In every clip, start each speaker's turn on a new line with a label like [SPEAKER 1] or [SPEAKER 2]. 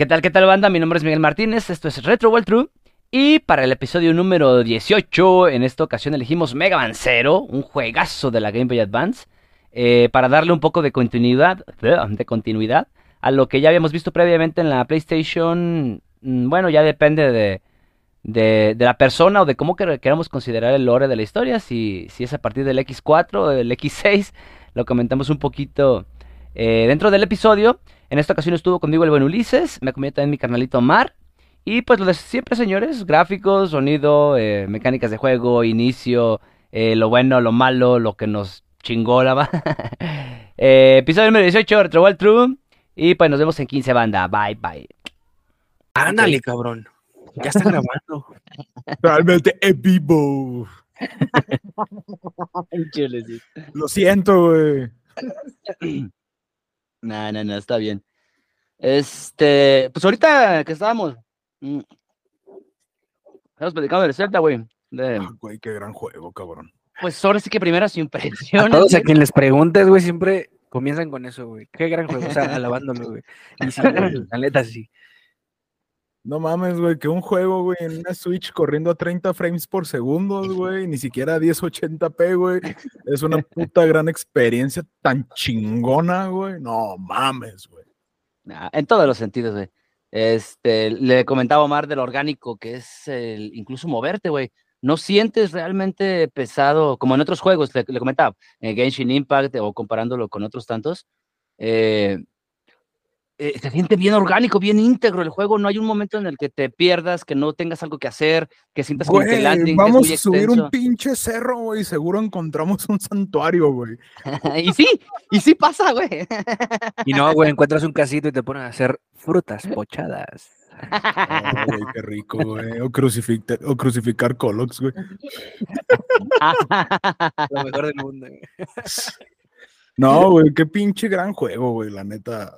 [SPEAKER 1] ¿Qué tal, qué tal, banda? Mi nombre es Miguel Martínez, esto es Retro World True. Y para el episodio número 18, en esta ocasión elegimos Mega Man Zero, un juegazo de la Game Boy Advance, eh, para darle un poco de continuidad, de continuidad a lo que ya habíamos visto previamente en la PlayStation. Mm, bueno, ya depende de, de, la persona o de cómo queramos considerar el lore de la historia, si, si es a partir del X4 o del X6, lo comentamos un poquito eh, dentro del episodio. En esta ocasión estuvo conmigo el buen Ulises, me acompañó también mi carnalito Mar. Y pues lo de siempre, señores, gráficos, sonido, eh, mecánicas de juego, inicio, eh, lo bueno, lo malo, lo que nos chingó la va. eh, episodio número 18, Retro World True. Y pues nos vemos en 15 banda. Bye, bye.
[SPEAKER 2] Ándale, cabrón. Ya está grabando.
[SPEAKER 3] Realmente en vivo. Lo siento, güey.
[SPEAKER 1] No, no, no, está bien. Este, pues ahorita que estábamos. Mm, estamos platicando del Zelda, güey.
[SPEAKER 3] Ah, güey, qué gran juego, cabrón.
[SPEAKER 1] Pues ahora sí que primeras impresiones.
[SPEAKER 2] A todos a quien les preguntes, güey, siempre comienzan con eso, güey. Qué gran juego, o sea, alabándolo, güey. Y sí, la neta sí.
[SPEAKER 3] No mames, güey, que un juego, güey, en una Switch corriendo a 30 frames por segundo, güey, ni siquiera a 1080p, güey. Es una puta gran experiencia tan chingona, güey. No mames, güey.
[SPEAKER 1] En todos los sentidos, güey. Este, le comentaba Omar del orgánico, que es el, incluso moverte, güey. No sientes realmente pesado, como en otros juegos, le, comentaba, en Genshin Impact o comparándolo con otros tantos. Eh, eh, se siente bien orgánico, bien íntegro el juego. No hay un momento en el que te pierdas, que no tengas algo que hacer, que sientas
[SPEAKER 3] como que el landing Vamos a subir un pinche cerro, güey. Seguro encontramos un santuario, güey.
[SPEAKER 1] y sí, y sí pasa, güey.
[SPEAKER 2] y no, güey, encuentras un casito y te ponen a hacer frutas pochadas.
[SPEAKER 3] güey, qué rico, güey. O, crucificar, o crucificar Colox, güey.
[SPEAKER 2] Lo mejor del mundo,
[SPEAKER 3] güey. No, güey, qué pinche gran juego, güey, la neta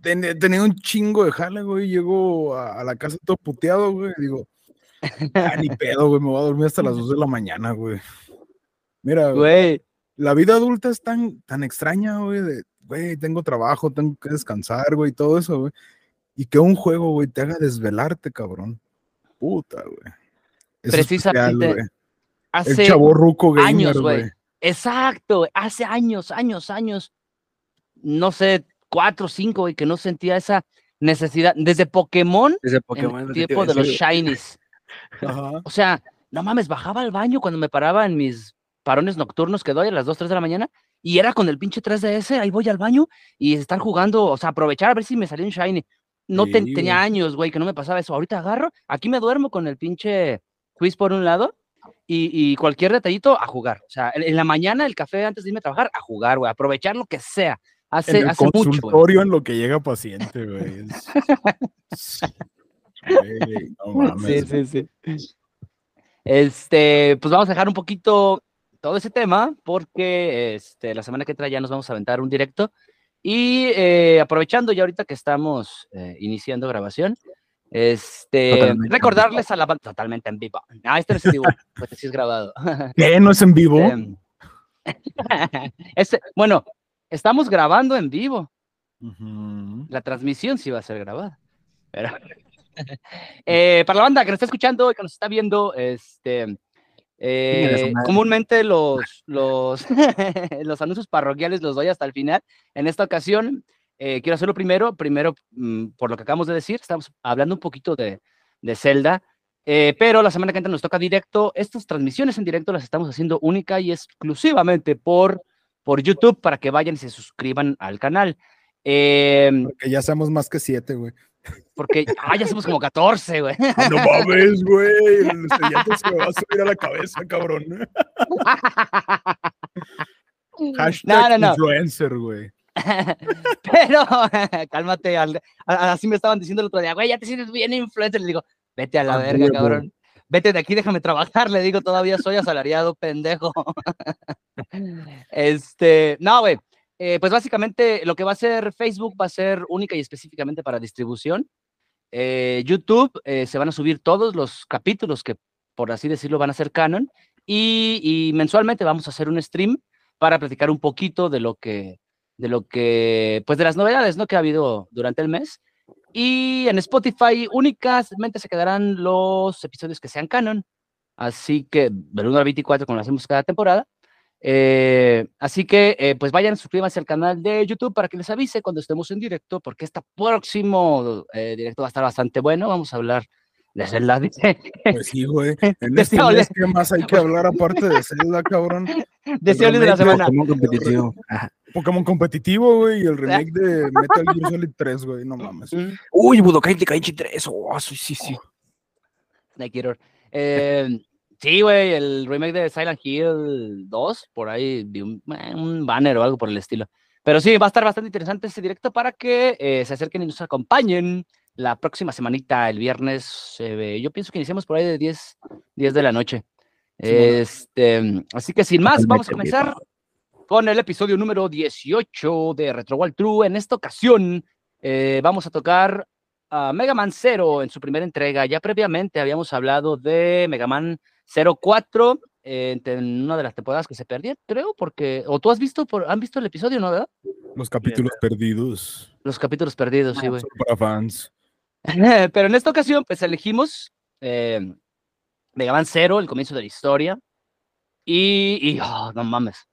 [SPEAKER 3] tenía un chingo de jale, güey. Llego a, la casa todo puteado, güey. Digo, ah, ni pedo, güey. Me voy a dormir hasta las 2 de la mañana, güey. Mira, güey. La vida adulta es tan, tan extraña, güey. De, güey, tengo trabajo, tengo que descansar, güey, todo eso, güey. Y que un juego, güey, te haga desvelarte, cabrón. Puta, güey.
[SPEAKER 1] Precisamente.
[SPEAKER 3] hace El chavo ruco años, güey.
[SPEAKER 1] Exacto, hace años, años, años. No sé, cuatro o cinco, y que no sentía esa necesidad. Desde Pokémon,
[SPEAKER 2] desde Pokémon
[SPEAKER 1] el tiempo de los Shinies. O sea, no mames, bajaba al baño cuando me paraba en mis parones nocturnos que doy a las 2, 3 de la mañana, y era con el pinche 3DS, ahí voy al baño y estar jugando, o sea, aprovechar a ver si me salía un Shiny. No tenía años, güey, que no me pasaba eso. Ahorita agarro, aquí me duermo con el pinche quiz por un lado y, cualquier detallito a jugar. O sea, en, la mañana el café antes de irme a trabajar, a jugar, güey, aprovechar lo que sea. Hace,
[SPEAKER 3] en el consultorio en lo que llega paciente, güey.
[SPEAKER 1] Sí, sí, sí. Este, pues vamos a dejar un poquito todo ese tema porque este, la semana que trae ya nos vamos a aventar un directo y eh, aprovechando ya ahorita que estamos eh, iniciando grabación, este, recordarles a la banda totalmente en vivo. Ah, este no es en vivo, pues sí es grabado.
[SPEAKER 3] ¿Qué? ¿No es en vivo?
[SPEAKER 1] Este, este, bueno, Estamos grabando en vivo. La transmisión sí va a ser grabada. Eh, para la banda que nos está escuchando y que nos está viendo, este, eh, comúnmente los, los, los anuncios parroquiales los doy hasta el final. En esta ocasión, eh, quiero hacerlo primero. Primero, mm, por lo que acabamos de decir, estamos hablando un poquito de, de Zelda. pero la semana que entra nos toca directo. Estas transmisiones en directo las estamos haciendo única y exclusivamente por por YouTube para que vayan y se suscriban al canal.
[SPEAKER 3] Em, porque ya somos más que siete, güey.
[SPEAKER 1] Porque, ah, ya somos como 14, güey.
[SPEAKER 3] Ah, no mames, güey. El estudiante se me va a subir a la cabeza, cabrón. Hashtag influencer, güey.
[SPEAKER 1] Pero, cálmate, así me estaban diciendo el otro día, güey, ya te sientes bien influencer. Le digo, vete a la verga, cabrón vete de aquí, déjame trabajar, le digo, todavía soy asalariado, pendejo. este, no, güey, eh, pues básicamente lo que va a ser Facebook va a ser única y específicamente para distribución. Eh, YouTube eh, se van a subir todos los capítulos que, por así decirlo, van a ser canon y, y, mensualmente vamos a hacer un stream para platicar un poquito de lo que, de lo que, pues de las novedades, ¿no? Que ha habido durante el mes Y en Spotify únicamente se quedarán los episodios que sean canon. Así que del 1 al 24, como lo hacemos cada temporada. Eh, así que, eh, pues vayan, suscríbanse al canal de YouTube para que les avise cuando estemos en directo, porque este próximo eh, directo va a estar bastante bueno. Vamos a hablar de Zelda, dice.
[SPEAKER 3] Pues sí, güey. En este mes, ¿qué más hay que hablar aparte de Zelda, cabrón?
[SPEAKER 1] De de la semana.
[SPEAKER 2] Pokémon competitivo.
[SPEAKER 3] Pokémon competitivo, güey, y el remake de Metal Gear Solid 3, güey, no mames.
[SPEAKER 2] Uy, Budokai Tenkaichi 3, oh, sí, sí, sí.
[SPEAKER 1] Snake Eater. Eh, Sí, güey, el remake de Silent Hill 2, por ahí un, eh, un, banner o algo por el estilo. Pero sí, va a estar bastante interesante este directo para que eh, se acerquen y nos acompañen la próxima semanita, el viernes. Eh, yo pienso que iniciamos por ahí de 10, 10 de la noche. Sí, este, así que sin más, vamos a comenzar con el episodio número 18 de Retro World True. En esta ocasión vamos a tocar a Mega Man Zero en su primera entrega. Ya previamente habíamos hablado de Mega Man 04 eh, en una de las temporadas que se perdieron, creo, porque, o tú has visto, por, han visto el episodio, ¿no, verdad?
[SPEAKER 3] Los capítulos perdidos.
[SPEAKER 1] Los capítulos perdidos, sí, güey.
[SPEAKER 3] Para fans.
[SPEAKER 1] Pero en esta ocasión, pues elegimos eh, Mega Man Zero, el comienzo de la historia. Y, y oh, no mames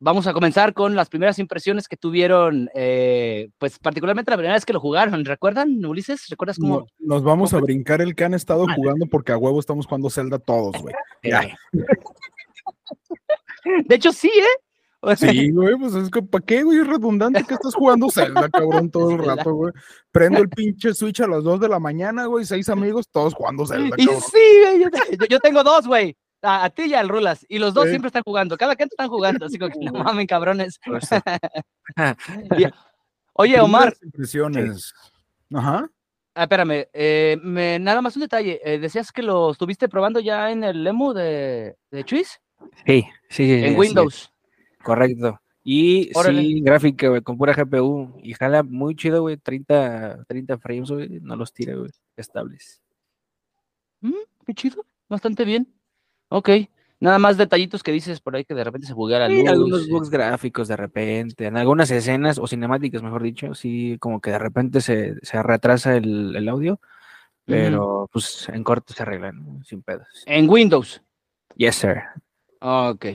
[SPEAKER 1] vamos a comenzar con las primeras impresiones que tuvieron, eh, pues particularmente la primera vez que lo jugaron. ¿Recuerdan, Ulises? ¿Recuerdas cómo?
[SPEAKER 3] nos vamos a brincar el que han estado jugando porque a huevo estamos jugando Zelda todos, güey.
[SPEAKER 1] De hecho, sí, ¿eh?
[SPEAKER 3] Sí, güey, pues es que, ¿para qué, güey? Es redundante que estás jugando Zelda, cabrón, todo el rato, güey. Prendo el pinche Switch a las 2 de la mañana, güey, seis amigos, todos jugando Zelda,
[SPEAKER 1] cabrón. Y sí, güey, yo, yo tengo dos, güey a, ti y al Rulas, y los dos siempre están jugando, cada quien están jugando, así como que no mamen, cabrones. Oye, Omar.
[SPEAKER 3] Impresiones. Ajá.
[SPEAKER 1] Ah, espérame, eh, me, nada más un detalle. Eh, ¿Decías que lo estuviste probando ya en el Lemu de, de Chuis?
[SPEAKER 2] Sí, sí.
[SPEAKER 1] En Windows.
[SPEAKER 2] Correcto. Y sí, gráfica, con pura GPU. Y jala muy chido, güey. 30, 30 frames, güey. No los tira, güey. Estables.
[SPEAKER 1] Mm, qué chido. Bastante bien. Ok. Nada más detallitos que dices por ahí que de repente se buguea la luz.
[SPEAKER 2] algunos bugs gráficos de repente, en algunas escenas o cinemáticas, mejor dicho, sí, como que de repente se, se retrasa el, el audio, pero pues en corto se arreglan, sin pedos.
[SPEAKER 1] En Windows.
[SPEAKER 2] Yes, sir.
[SPEAKER 1] Ok.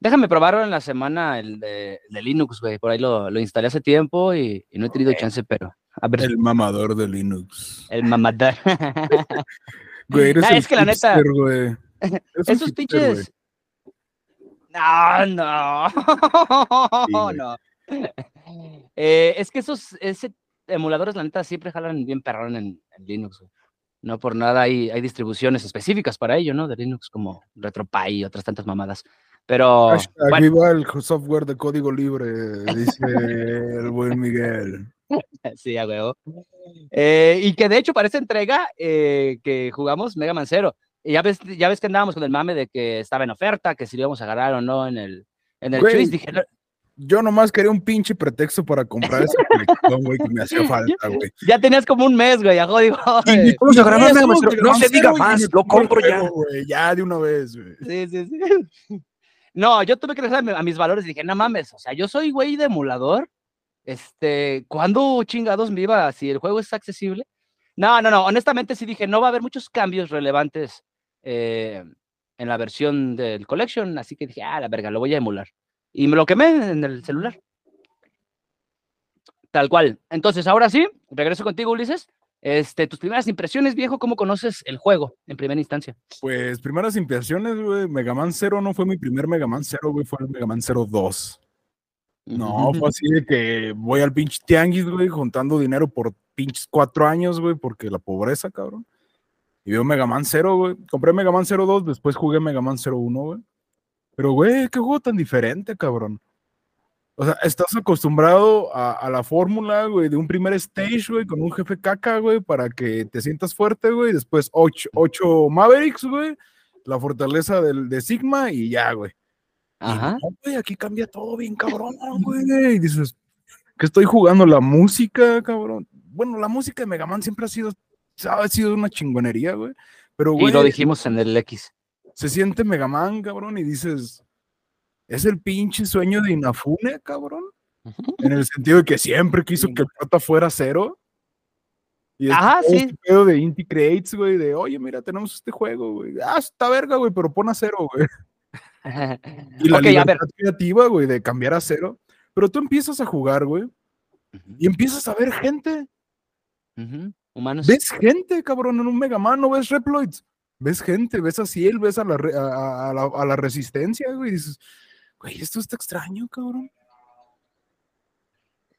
[SPEAKER 1] Déjame probarlo en la semana el de, Linux, güey. Por ahí lo, lo, instalé hace tiempo y, no he tenido chance, pero.
[SPEAKER 3] A ver. El mamador de Linux.
[SPEAKER 1] El mamador.
[SPEAKER 3] güey, eres es que la neta.
[SPEAKER 1] Esos pinches. No, no. no. Eh, es que esos ese emuladores, la neta, siempre jalan bien perrón en, Linux. No por nada hay, hay distribuciones específicas para ello, ¿no? De Linux como RetroPie y otras tantas mamadas. Pero.
[SPEAKER 3] Bueno. el software de código libre, dice el buen Miguel.
[SPEAKER 1] Sí, a huevo. Eh, y que de hecho para esa entrega eh, que jugamos Mega Man Zero, y ya ves, ya ves que andábamos con el mame de que estaba en oferta, que si lo íbamos a agarrar o no en el, en el Dije,
[SPEAKER 3] yo nomás quería un pinche pretexto para comprar esa colección, güey, que me hacía falta, güey.
[SPEAKER 1] Ya tenías como un mes, güey, ya jodido.
[SPEAKER 2] Vamos a grabar no se diga más, lo compro ya.
[SPEAKER 3] Güey, ya de una vez, güey.
[SPEAKER 1] Sí, sí, sí. No, yo tuve que regresar a mis valores y dije, no mames, o sea, yo soy güey de emulador. Este, ¿cuándo chingados me iba si el juego es accesible? No, no, no, honestamente sí dije, no va a haber muchos cambios relevantes eh, en la versión del Collection, así que dije, ah, la verga, lo voy a emular. Y me lo quemé en el celular. Tal cual. Entonces, ahora sí, regreso contigo, Ulises. Este, tus primeras impresiones, viejo, ¿cómo conoces el juego en primera instancia?
[SPEAKER 3] Pues, primeras impresiones, güey, Mega Man 0 no fue mi primer Mega Man 0, güey, fue el Mega Man 02. No, fue así de que voy al pinche tianguis, güey, juntando dinero por pinches cuatro años, güey, porque la pobreza, cabrón. Y veo Mega Man 0, güey. Compré Mega Man 02, después jugué Mega Man 01, güey. Pero, güey, qué juego tan diferente, cabrón. O sea, estás acostumbrado a, la fórmula, güey, de un primer stage, güey, con un jefe caca, güey, para que te sientas fuerte, güey. Después ocho, ocho Mavericks, güey. La fortaleza del, de Sigma y ya, güey. Ajá. güey, aquí cambia todo bien, cabrón, güey. Y dices, que estoy jugando la música, cabrón. Bueno, la música de Mega Man siempre ha sido ha sido una chingonería, güey. Pero, güey,
[SPEAKER 1] y lo dijimos en el X.
[SPEAKER 3] Se siente Mega Man, cabrón, y dices, es el pinche sueño de Inafune, cabrón. En el sentido de que siempre quiso que el prota fuera cero. Y es
[SPEAKER 1] Ajá, sí.
[SPEAKER 3] este pedo de Inti Creates, güey, de oye, mira, tenemos este juego, güey. Ah, está verga, güey, pero pon a cero, güey. Y la
[SPEAKER 1] ok, a ver.
[SPEAKER 3] libertad creativa, güey, de cambiar a cero. Pero tú empiezas a jugar, güey, y empiezas a ver gente.
[SPEAKER 1] Humanos.
[SPEAKER 3] Ves gente, cabrón, en un Mega Man, no ves Reploids. Ves gente, ves a Ciel, ves a la, a, a- a la, a la resistencia, güey. Y dices, güey, esto está extraño, cabrón.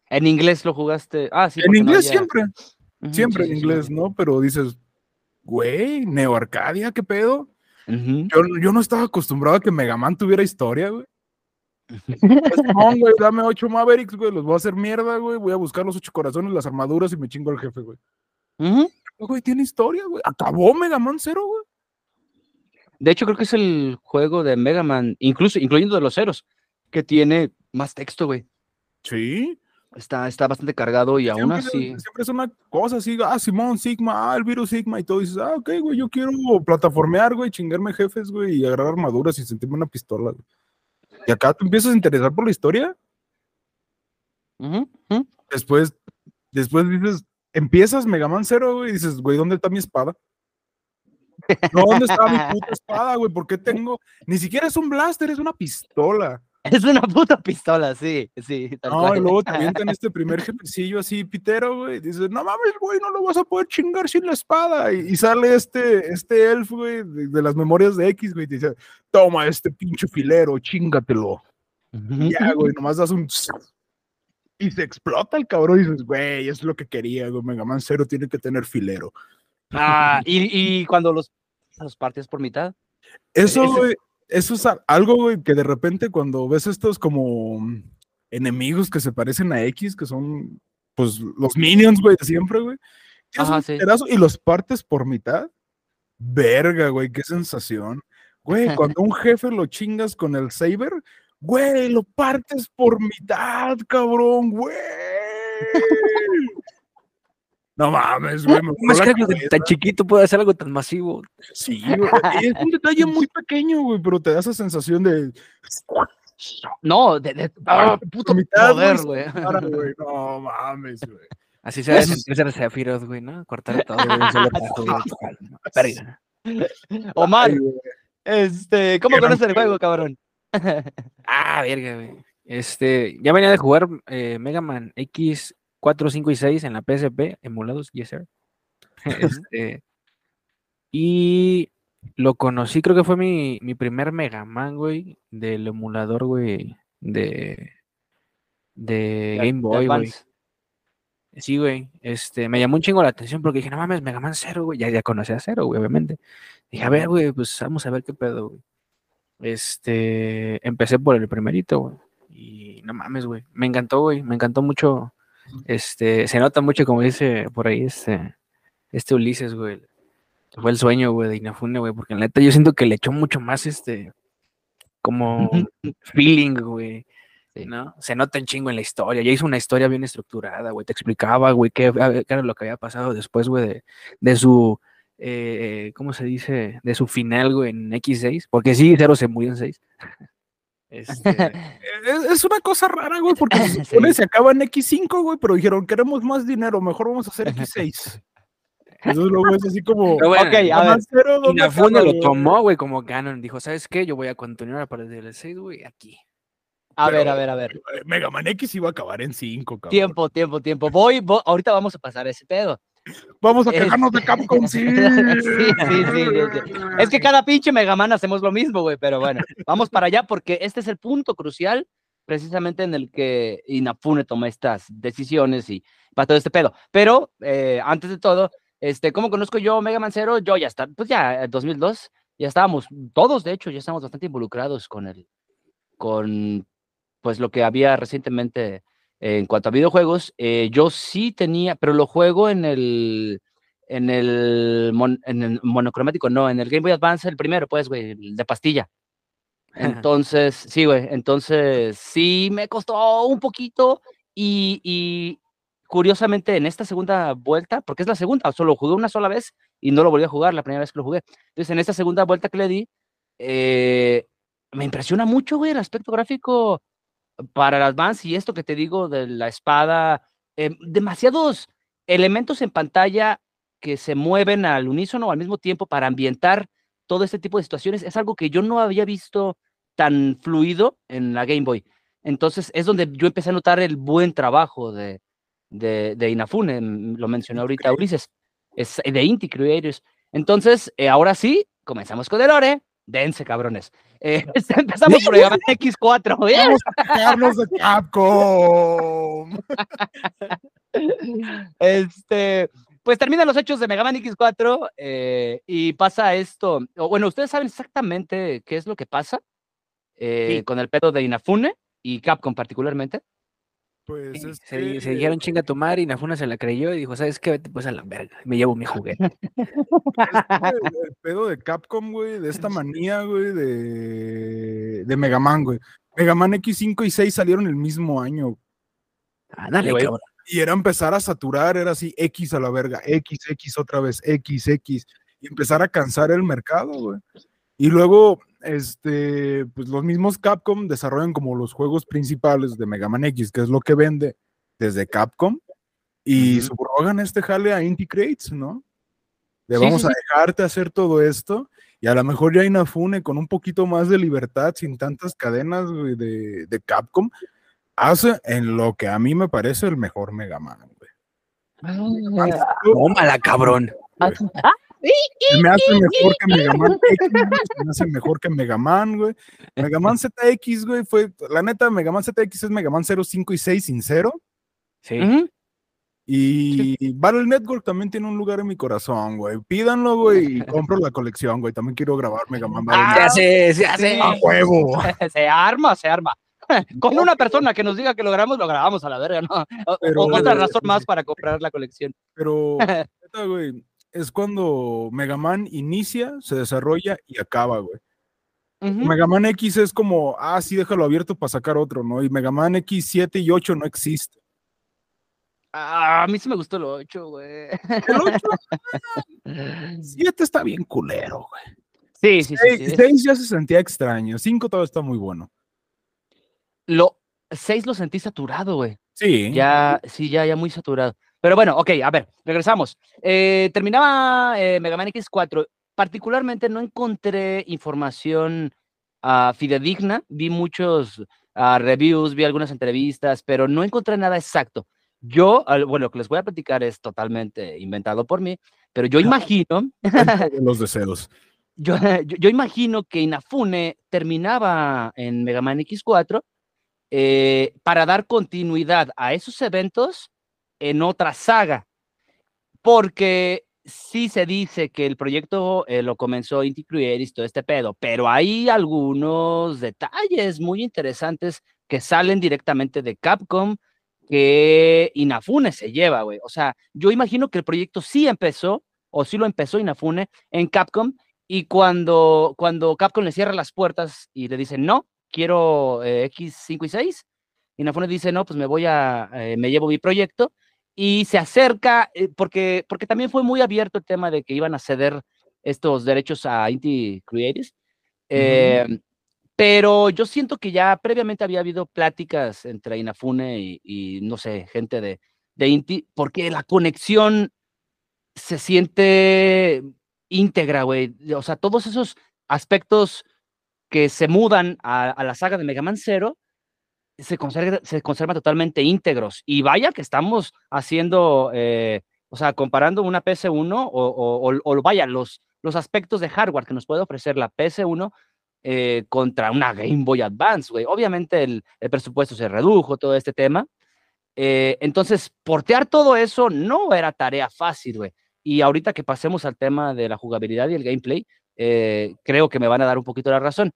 [SPEAKER 1] En inglés lo jugaste. Ah, sí.
[SPEAKER 3] en
[SPEAKER 1] no
[SPEAKER 3] inglés
[SPEAKER 1] había-
[SPEAKER 3] siempre, siempre
[SPEAKER 1] sí,
[SPEAKER 3] en
[SPEAKER 1] sí, sí.
[SPEAKER 3] inglés, ¿no? Pero dices, güey, Neo Arcadia, ¿qué pedo? Yo, yo no estaba acostumbrado a que Mega Man tuviera historia, güey. No, güey, dame ocho Mavericks, güey, los voy a hacer mierda, güey. Voy a buscar los ocho corazones, las armaduras y me chingo al jefe, güey.
[SPEAKER 1] Ujú.
[SPEAKER 3] Güey, tiene historia, güey. Acabó Mega Man Zero, güey.
[SPEAKER 1] De hecho, creo que es el juego de Mega Man, incluso incluyendo de los ceros, que tiene más texto, güey.
[SPEAKER 3] Sí.
[SPEAKER 1] Está, está bastante cargado y aún así.
[SPEAKER 3] siempre es una cosa así, ah, Simón, Sigma, ah, el virus Sigma y todo. dices, ah, ok, güey, yo quiero plataformear, güey, chingarme jefes, güey, y agarrar armaduras y sentirme una pistola, güey. Y acá te empiezas a interesar por la historia.
[SPEAKER 1] Ujú, ujú.
[SPEAKER 3] Después, después dices, empiezas Mega Man Zero, güey, y dices, güey, ¿dónde está mi espada? No, ¿dónde está mi puta espada, güey? ¿Por qué tengo? Ni siquiera es un blaster, es una pistola.
[SPEAKER 1] Es una puta pistola, sí, sí. tal
[SPEAKER 3] No,
[SPEAKER 1] cual.
[SPEAKER 3] y luego te avientan este primer jefecillo así, pitero, güey. Dices, no mames, güey, no lo vas a poder chingar sin la espada. Y, y sale este, este elf, güey, de, de las memorias de X, güey. dice, toma este pinche filero, chingatelo.
[SPEAKER 1] Ujú.
[SPEAKER 3] Y ya, güey, nomás das un. Y se explota el cabrón y dices, güey, es lo que quería, güey. Mega Man Zero tiene que tener filero.
[SPEAKER 1] Ah, y, y cuando los, los partes por mitad.
[SPEAKER 3] Eso, güey, eso es algo, güey, que de repente cuando ves estos como enemigos que se parecen a X, que son, pues, los minions, güey, de siempre, güey.
[SPEAKER 1] Ajá, sí.
[SPEAKER 3] y los partes por mitad. Verga, güey, qué sensación. Güey, cuando un jefe lo chingas con el saber, güey, lo partes por mitad, cabrón, güey. No mames, güey. me
[SPEAKER 2] ¿Cómo
[SPEAKER 3] voló
[SPEAKER 2] es
[SPEAKER 3] la
[SPEAKER 2] que algo tan chiquito puede hacer algo tan masivo?
[SPEAKER 3] Sí, güey, es un detalle muy pequeño, güey, pero te da esa sensación de.
[SPEAKER 1] No, de, de- ah, puto
[SPEAKER 3] mitad,
[SPEAKER 1] poder,
[SPEAKER 3] güey, No mames, güey.
[SPEAKER 2] Así se sentirse el Sephiroth, güey, ¿no? Cortar todo.
[SPEAKER 1] Omar, este, ¿cómo conoces el juego, cabrón?
[SPEAKER 2] Ah, verga, güey. Este, ya venía de jugar eh, Mega Man X 4, 5 y 6 en la PSP, emulados, yes sir. Este, y lo conocí, creo que fue mi, mi primer Mega Man, güey, del emulador, güey, de, de Game Boy, güey. Sí, güey. Este, me llamó un chingo la atención porque dije, no mames, Mega Man Zero, güey. Ya, ya conocía a Zero, güey, obviamente. Dije, a ver, güey, pues vamos a ver qué pedo, güey. Este, empecé por el primerito, güey. Y no mames, güey. Me encantó, güey. Me encantó mucho. Este, se nota mucho, como dice por ahí, este, este Ulises, güey. Fue el sueño, güey, de Inafune, güey. Porque la neta yo siento que le echó mucho más, este, como feeling, güey. ¿no? Se nota un chingo en la historia. Ya hizo una historia bien estructurada, güey. Te explicaba, güey, qué, qué era lo que había pasado después, güey, de, de su, eh, ¿cómo se dice? De su final, güey, en X6. Porque sí, Zero se murió en 6. Este,
[SPEAKER 3] Es, es una cosa rara, güey, porque se supone
[SPEAKER 1] Sí.
[SPEAKER 3] se acaba en X5, güey, pero dijeron, queremos más dinero, mejor vamos a hacer X6. Entonces luego es así como.
[SPEAKER 2] Pero bueno,
[SPEAKER 1] Ok, a ver.
[SPEAKER 3] Man Zero, ¿dónde
[SPEAKER 2] Inafune lo tomó, güey, como canon. Dijo, ¿sabes qué? Yo voy a continuar para el DLC, güey, aquí.
[SPEAKER 1] A
[SPEAKER 3] Pero-
[SPEAKER 1] ver, a ver, a ver.
[SPEAKER 3] Mega Man X iba a acabar en 5, cabrón.
[SPEAKER 1] Tiempo, tiempo, tiempo. Voy, voy- ahorita vamos a pasar ese pedo.
[SPEAKER 3] Vamos a quejarnos de Capcom, sí.
[SPEAKER 1] Sí, sí, sí. Es que cada pinche Mega Man hacemos lo mismo, güey, pero bueno, vamos para allá porque este es el punto crucial precisamente en el que Inafune toma estas decisiones y para todo este pedo. Pero eh, antes de todo, este, ¿cómo conozco yo Mega Man Zero? Yo ya está, pues ya, en 2002, ya estábamos, todos de hecho, ya estábamos bastante involucrados con el, con pues lo que había recientemente en cuanto a videojuegos. Eh, yo sí tenía, pero lo juego en el, en el, mon- en el monocromático, no, en el Game Boy Advance, el primero, pues, güey, el de pastilla. Entonces, sí, güey, entonces sí me costó un poquito y, y curiosamente en esta segunda vuelta, porque es la segunda, solo jugué una sola vez y no lo volví a jugar la primera vez que lo jugué. Entonces, en esta segunda vuelta que le di, eh, me impresiona mucho, güey, el aspecto gráfico para el Advance y esto que te digo de la espada, eh, demasiados elementos en pantalla que se mueven al unísono o al mismo tiempo para ambientar todo este tipo de situaciones es algo que yo no había visto tan fluido en la Game Boy. Entonces es donde yo empecé a notar el buen trabajo de, de, de Inafune, mm, lo mencionó ahorita Ulises, es de Inti Creators. Entonces, eh, ahora sí, comenzamos con el Ore. Dense, cabrones. Eh, empezamos por Mega Man X4. ¿eh?
[SPEAKER 3] Vamos a quejarnos de Capcom.
[SPEAKER 1] Este, pues terminan los hechos de Mega Man X4 eh, y pasa esto. bueno, ¿ustedes saben exactamente qué es lo que pasa eh,
[SPEAKER 2] Sí.
[SPEAKER 1] con el pedo de Inafune y Capcom particularmente?
[SPEAKER 3] Pues es
[SPEAKER 2] Se,
[SPEAKER 3] que-
[SPEAKER 2] se dijeron chinga tu madre y Nafuna se la creyó y dijo, ¿sabes qué? Vete pues a la verga. Me llevo mi juguete.
[SPEAKER 3] el, el pedo de Capcom, güey, de esta manía, güey, de, de Mega Man, güey. Mega Man X5 y 6 salieron el mismo año.
[SPEAKER 2] Ándale,
[SPEAKER 1] güey.
[SPEAKER 2] cabrón.
[SPEAKER 3] Y era empezar a saturar, era así, X a la verga, X, X otra vez, X, X. Y empezar a cansar el mercado, güey. Y luego, este, pues los mismos Capcom desarrollan como los juegos principales de Mega Man X, que es lo que vende desde Capcom. Y
[SPEAKER 1] Ujú.
[SPEAKER 3] subrogan este jale a Inti Creates, ¿no? Le
[SPEAKER 1] Sí,
[SPEAKER 3] vamos
[SPEAKER 1] sí,
[SPEAKER 3] a
[SPEAKER 1] sí.
[SPEAKER 3] dejarte hacer todo esto. Y a lo mejor ya Inafune con un poquito más de libertad, sin tantas cadenas güey, de, de Capcom, hace en lo que a mí me parece el mejor Mega Man, güey.
[SPEAKER 2] Tómala, cabrón.
[SPEAKER 3] Se me hace mejor que Mega Man X, güey, se me hace mejor que Mega Man, güey. Mega Man ZX, güey, fue, la neta, Mega Man ZX es Mega Man 0, 5 y 6 sin cero.
[SPEAKER 2] Sí.
[SPEAKER 3] Y Battle Network también tiene un lugar en mi corazón, güey. Pídanlo, güey, y compro la colección, güey. También quiero grabar Mega Man Battle
[SPEAKER 1] Ah,
[SPEAKER 2] Se hace, se hace.
[SPEAKER 3] ¡A huevo!
[SPEAKER 1] se arma, se arma. Con una persona que nos diga que lo grabamos, lo grabamos a la verga, ¿no? O-
[SPEAKER 3] Pero-
[SPEAKER 1] o otra razón más para comprar la colección.
[SPEAKER 3] Pero, neta, güey, es cuando Mega Man inicia, se desarrolla y acaba, güey.
[SPEAKER 1] Ujú.
[SPEAKER 3] Mega Man X es como, ah, sí, déjalo abierto para sacar otro, ¿no? Y Mega Man X 7 y 8 no existe.
[SPEAKER 1] Ah, a mí sí me gustó el 8, güey.
[SPEAKER 3] El 8, 7 está bien culero, güey.
[SPEAKER 1] Sí, sí, sí. sí.
[SPEAKER 3] 6 ya se sentía extraño. 5 todavía está muy bueno.
[SPEAKER 1] Lo 6 lo sentí saturado, güey.
[SPEAKER 3] Sí.
[SPEAKER 1] Ya, sí, ya, ya muy saturado. Pero bueno, ok, a ver, regresamos. Eh, terminaba eh, Mega Man X4. Particularmente no encontré información ah, fidedigna. Vi muchos ah, reviews, vi algunas entrevistas, pero no encontré nada exacto. Yo, bueno, lo que les voy a platicar es totalmente inventado por mí, pero yo imagino,
[SPEAKER 3] los deseos.
[SPEAKER 1] yo, yo, yo imagino que Inafune terminaba en Mega Man X4 eh, para dar continuidad a esos eventos en otra saga. Porque sí se dice que el proyecto eh, lo comenzó Inti Creates, todo este pedo, pero hay algunos detalles muy interesantes que salen directamente de Capcom que Inafune se lleva, güey. O sea, yo imagino que el proyecto sí empezó, o sí lo empezó Inafune en Capcom, y cuando, cuando Capcom le cierra las puertas y le dice, no, quiero eh, X5 y 6, Inafune dice, no, pues me voy a, eh, me llevo mi proyecto, y se acerca, eh, porque, porque también fue muy abierto el tema de que iban a ceder estos derechos a Inti Creates. eh, Pero yo siento que ya previamente había habido pláticas entre Inafune y, y, no sé, gente de, de Inti, porque la conexión se siente íntegra, güey. O sea, todos esos aspectos que se mudan a, a la saga de Mega Man Zero se, conserva, se conservan totalmente íntegros. Y vaya que estamos haciendo, eh, o sea, comparando una PS1 o, o, vaya, los, los aspectos de hardware que nos puede ofrecer la PS1 eh, contra una Game Boy Advance, güey. Obviamente el, el, presupuesto se redujo, todo este tema. Eh, entonces, portear todo eso no era tarea fácil, güey. Y ahorita que pasemos al tema de la jugabilidad y el gameplay, eh, creo que me van a dar un poquito la razón.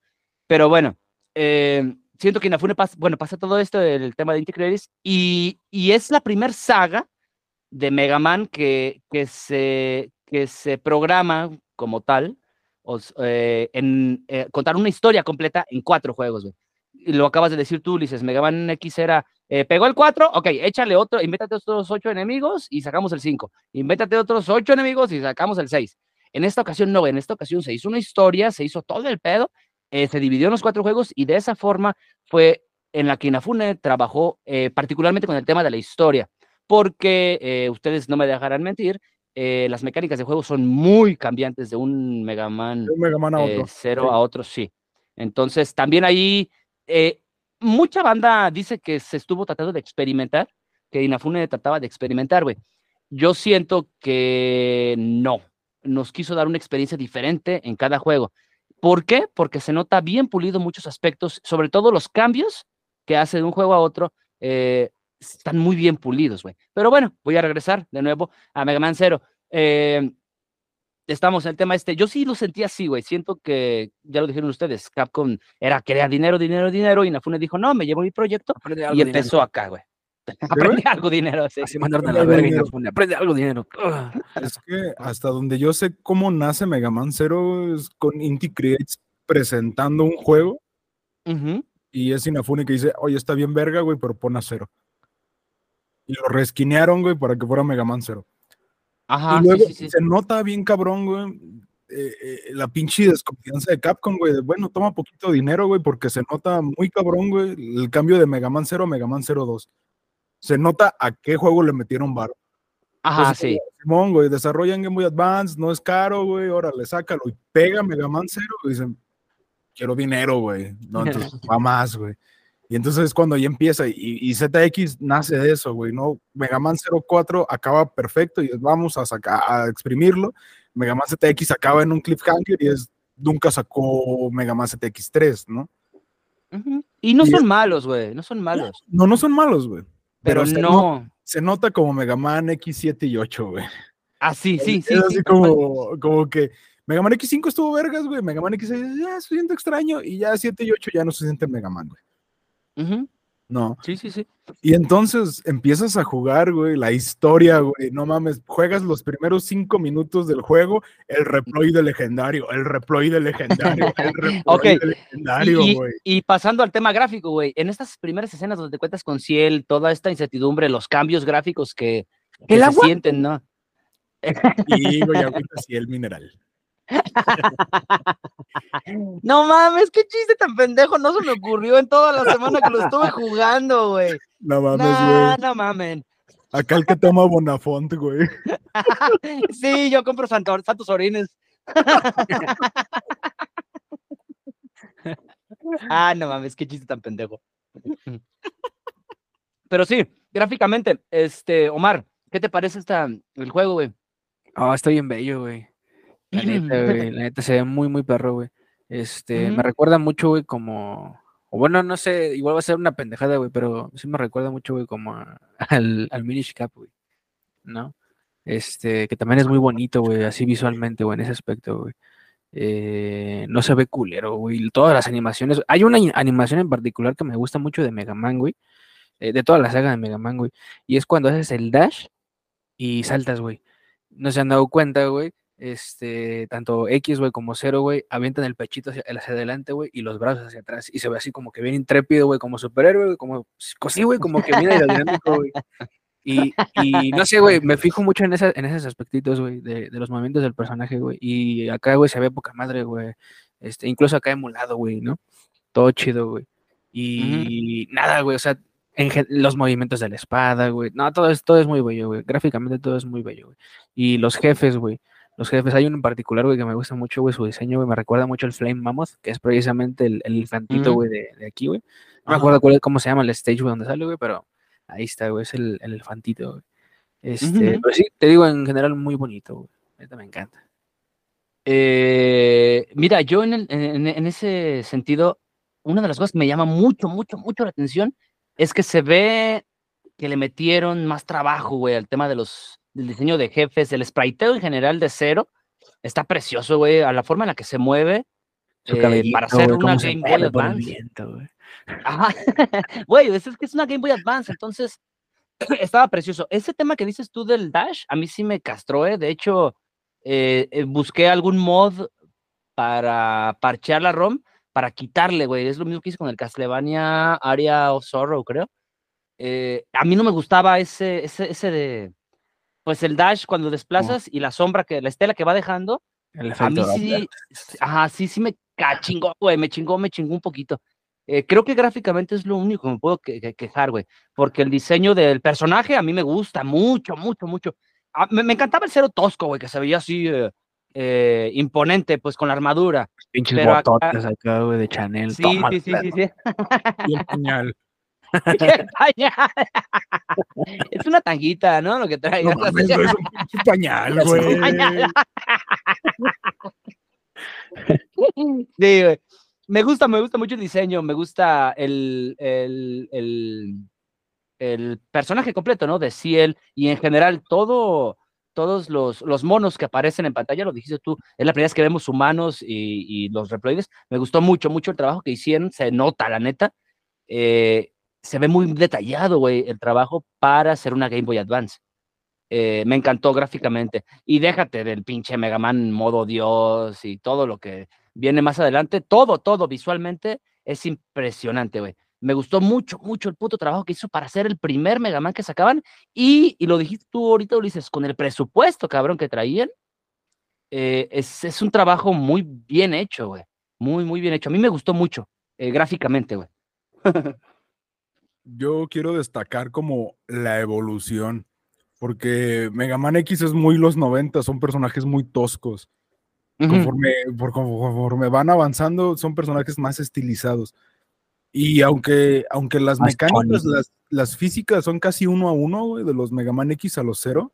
[SPEAKER 1] Pero bueno, eh, siento que Inafune pasa, bueno, pasa todo esto del tema de Integrates y, y es la primer saga de Mega Man que, que, se, que se programa como tal, o, eh, en eh, contar una historia completa en cuatro juegos, güey. Lo acabas de decir tú, Ulises, Mega Man X era, eh, pegó el 4, ok, échale otro, invéntate otros 8 enemigos y sacamos el 5. Invéntate otros 8 enemigos y sacamos el 6. En esta ocasión no, en esta ocasión se hizo una historia, se hizo todo el pedo, eh, se dividió en los cuatro juegos y de esa forma fue en la que Inafune trabajó eh, particularmente con el tema de la historia. porque eh, ustedes no me dejarán mentir, las mecánicas de juego son muy cambiantes de un Mega Man,
[SPEAKER 3] De un Mega Man a otro.
[SPEAKER 1] cero
[SPEAKER 3] Sí.
[SPEAKER 1] a otro, sí. Entonces, también ahí, mucha banda dice que se estuvo tratando de experimentar, que Inafune trataba de experimentar, güey. Yo siento que no, nos quiso dar una experiencia diferente en cada juego. ¿Por qué? Porque se nota bien pulido muchos aspectos, sobre todo los cambios que hace de un juego a otro, eh, están muy bien pulidos, güey. Pero bueno, voy a regresar de nuevo a Mega Man Zero. Eh, estamos en el tema este. Yo sí lo sentí así, güey. Siento que, ya lo dijeron ustedes, Capcom era quería dinero, dinero, dinero, y Inafune dijo, no, me llevo mi proyecto, y
[SPEAKER 2] dinero.
[SPEAKER 1] empezó acá, güey. Aprende algo dinero, sí.
[SPEAKER 2] Así mandaron a la verga y aprende algo dinero.
[SPEAKER 3] Es que hasta donde yo sé cómo nace Mega Man Zero es con Inti Creates presentando un juego y es Inafune que dice, oye, está bien verga, güey, pero pon a cero. Y lo resquinearon, güey, para que fuera Mega Man Zero.
[SPEAKER 1] Ajá,
[SPEAKER 3] y luego
[SPEAKER 1] sí, sí.
[SPEAKER 3] se nota bien cabrón, güey, eh, eh, la pinche desconfianza de Capcom, güey. de, Bueno, toma poquito dinero, güey, porque se nota muy cabrón, güey, el cambio de Mega Man 0 a Mega Man 02. Se nota a qué juego le metieron varo.
[SPEAKER 1] Ajá,
[SPEAKER 3] Entonces,
[SPEAKER 1] sí.
[SPEAKER 3] Simón, güey, desarrollan Game Boy Advance, no es caro, güey, órale, sácalo y pega Mega Man 0 y dicen, quiero dinero, güey. No, entonces va más, güey. Y entonces es cuando ya empieza y, y ZX nace de eso, güey, ¿no? Mega Man 04 acaba perfecto y vamos a sacar, a exprimirlo. Mega Man ZX acaba en un cliffhanger y es, nunca sacó Mega Man ZX 3, ¿no?
[SPEAKER 1] Y no
[SPEAKER 3] y
[SPEAKER 1] son
[SPEAKER 3] es-
[SPEAKER 1] malos, güey, no son malos.
[SPEAKER 3] No, no son malos, güey.
[SPEAKER 1] Pero,
[SPEAKER 3] no-
[SPEAKER 1] no.
[SPEAKER 3] se nota como Mega Man X7 y 8, güey.
[SPEAKER 1] Ah, sí, sí, sí.
[SPEAKER 3] es
[SPEAKER 1] sí,
[SPEAKER 3] así
[SPEAKER 1] cual.
[SPEAKER 3] como, como que Mega Man X5 estuvo vergas, güey. Mega Man X6 ya se siente extraño y ya 7 y 8 ya no se siente Mega Man, güey.
[SPEAKER 1] Ujú.
[SPEAKER 3] No.
[SPEAKER 1] Sí, sí, sí.
[SPEAKER 3] Y entonces empiezas a jugar, güey, la historia, güey. No mames, juegas los primeros 5 minutos del juego, el reploide legendario, el reploide legendario, el reploide
[SPEAKER 1] Ok.
[SPEAKER 3] legendario,
[SPEAKER 1] Y,
[SPEAKER 3] güey.
[SPEAKER 1] y pasando al tema gráfico, güey, en estas primeras escenas donde te cuentas con Ciel, toda esta incertidumbre, los cambios gráficos que, que
[SPEAKER 2] ¿El
[SPEAKER 1] se
[SPEAKER 2] agua?
[SPEAKER 1] sienten, ¿no?
[SPEAKER 3] Y, güey, agüita así el mineral.
[SPEAKER 1] No mames, qué chiste tan pendejo, no se me ocurrió en toda la semana que lo estuve jugando, güey.
[SPEAKER 3] No mames,
[SPEAKER 1] No,
[SPEAKER 3] güey.
[SPEAKER 1] no mamen.
[SPEAKER 3] Acá el que toma Bonafont, güey.
[SPEAKER 1] Sí, yo compro Santo- Santos Orines. ah, no mames, qué chiste tan pendejo. Pero sí, gráficamente, este, Omar, ¿qué te parece esta, el juego, güey?
[SPEAKER 2] Ah, está bien bello, güey. La neta, güey. La neta se ve muy, muy perro, güey. Este, me recuerda mucho, güey, como. O bueno, no sé, igual va a ser una pendejada, güey, pero sí me recuerda mucho, güey, como a- al, al Minish Cap, güey. ¿No? Este, que también es muy bonito, güey, así visualmente, güey, en ese aspecto, güey. Eh, no se ve culero, güey. Todas las animaciones. Hay una animación en particular que me gusta mucho de Mega Man, güey. eh, de toda la saga de Mega Man, güey. Y es cuando haces el dash y saltas, güey. No se han dado cuenta, güey. Este, tanto X, güey, como Cero, güey, avientan el pechito hacia, hacia adelante, güey, y los brazos hacia atrás. Y se ve así como que bien intrépido, güey, como superhéroe, güey, como, sí, güey, como que bien aerodinámico, güey. Y, y no sé, güey, me fijo mucho en, esa, en esos aspectitos, güey, de, de los movimientos del personaje, güey. Y acá, güey, se ve poca madre, güey. Este, incluso acá emulado, güey, ¿no? Todo chido, güey. Y nada, güey, o sea, en los movimientos de la espada, güey. No, todo es, todo es muy bello, güey. Gráficamente todo es muy bello, güey. Y los jefes, güey. Los jefes, hay uno en particular, güey, que me gusta mucho, güey, su diseño, güey. Me recuerda mucho al Flame Mammoth, que es precisamente el, el elefantito,
[SPEAKER 1] Ujú.
[SPEAKER 2] güey, de, de aquí, güey. No me
[SPEAKER 3] Ajá.
[SPEAKER 2] acuerdo cuál es- cómo se llama el stage, güey, donde sale, güey, pero ahí está, güey, es el, el elefantito, güey. Este, pero sí, te digo, en general, muy bonito, güey. Neta, me encanta.
[SPEAKER 1] Eh, mira, yo en, el- en- en ese sentido, una de las cosas que me llama mucho, mucho, mucho la atención es que se ve que le metieron más trabajo, güey, al tema de los, del diseño de jefes, el spriteo en general de cero. Está precioso, güey, a la forma en la que se mueve. Eh, para hacer
[SPEAKER 2] güey,
[SPEAKER 1] una Game Boy Advance.
[SPEAKER 2] viento, güey.
[SPEAKER 1] Ajá. Güey, es, es que es una Game Boy Advance, entonces estaba precioso. Ese tema que dices tú del Dash, a mí sí me castró, ¿eh? De hecho, eh, eh, busqué algún mod para parchear la ROM, para quitarle, güey. Es lo mismo que hice con el Castlevania Area of Sorrow, creo. Eh, a mí no me gustaba ese, ese, ese de, pues el Dash cuando desplazas y la sombra, que la estela que va dejando.
[SPEAKER 2] El
[SPEAKER 1] A mí sí, sí, ajá, sí, sí me cachingó, güey, me chingó, me chingó un poquito. Eh, creo que gráficamente es lo único que me puedo que- que- quejar, güey. Porque el diseño del personaje a mí me gusta mucho, mucho, mucho. Ah, me, me encantaba el cero tosco, güey, que se veía así eh, eh, imponente, pues con la armadura.
[SPEAKER 2] Pinches
[SPEAKER 1] Pero acá-
[SPEAKER 2] bototes acá, güey, de Chanel.
[SPEAKER 1] Sí,
[SPEAKER 2] toma,
[SPEAKER 1] sí, sí, sí, sí.
[SPEAKER 3] Y el pañal.
[SPEAKER 1] ¡Qué pañal! es una tanguita, ¿no? Lo que trae.
[SPEAKER 3] No mames, güey, es un pañal,
[SPEAKER 1] Es un
[SPEAKER 3] güey.
[SPEAKER 1] pañal. Sí, güey. Me gusta, me gusta mucho el diseño, me gusta el, el, el, el personaje completo, ¿no? De Ciel y en general todo, todos los, los monos que aparecen en pantalla, lo dijiste tú, es la primera vez que vemos humanos y, y los reploides. Me gustó mucho, mucho el trabajo que hicieron, se nota, la neta. Eh, se ve muy detallado, güey, el trabajo para hacer una Game Boy Advance. Eh, me encantó gráficamente. Y déjate del pinche Mega Man modo Dios y todo lo que viene más adelante. Todo, todo visualmente es impresionante, güey. Me gustó mucho, mucho el puto trabajo que hizo para hacer el primer Mega Man que sacaban. Y, y lo dijiste tú ahorita, Ulises, con el presupuesto, cabrón, que traían. eh, es, es un trabajo muy bien hecho, güey. Muy, muy bien hecho. A mí me gustó mucho, eh, gráficamente, güey.
[SPEAKER 3] Yo quiero destacar como la evolución, porque Mega Man X es muy los 90, son personajes muy toscos. Conforme, por, conforme van avanzando, son personajes más estilizados. Y aunque, aunque las mecánicas, las, las físicas son casi uno a uno, de los Mega Man X a los cero,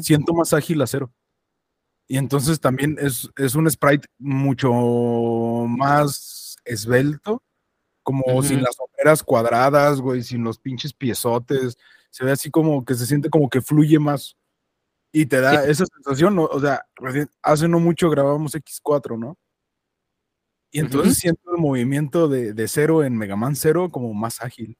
[SPEAKER 3] siento más ágil a cero. Y entonces también es, es un sprite mucho más esbelto, como sin las sombreras cuadradas, güey, sin los pinches piezotes. Se ve así como que se siente como que fluye más. Y te da esa sensación, ¿no? o sea, recién- hace no mucho grabamos X4, ¿no? Y entonces
[SPEAKER 1] Ujú.
[SPEAKER 3] siento el movimiento de, de cero en Mega Man Zero como más ágil.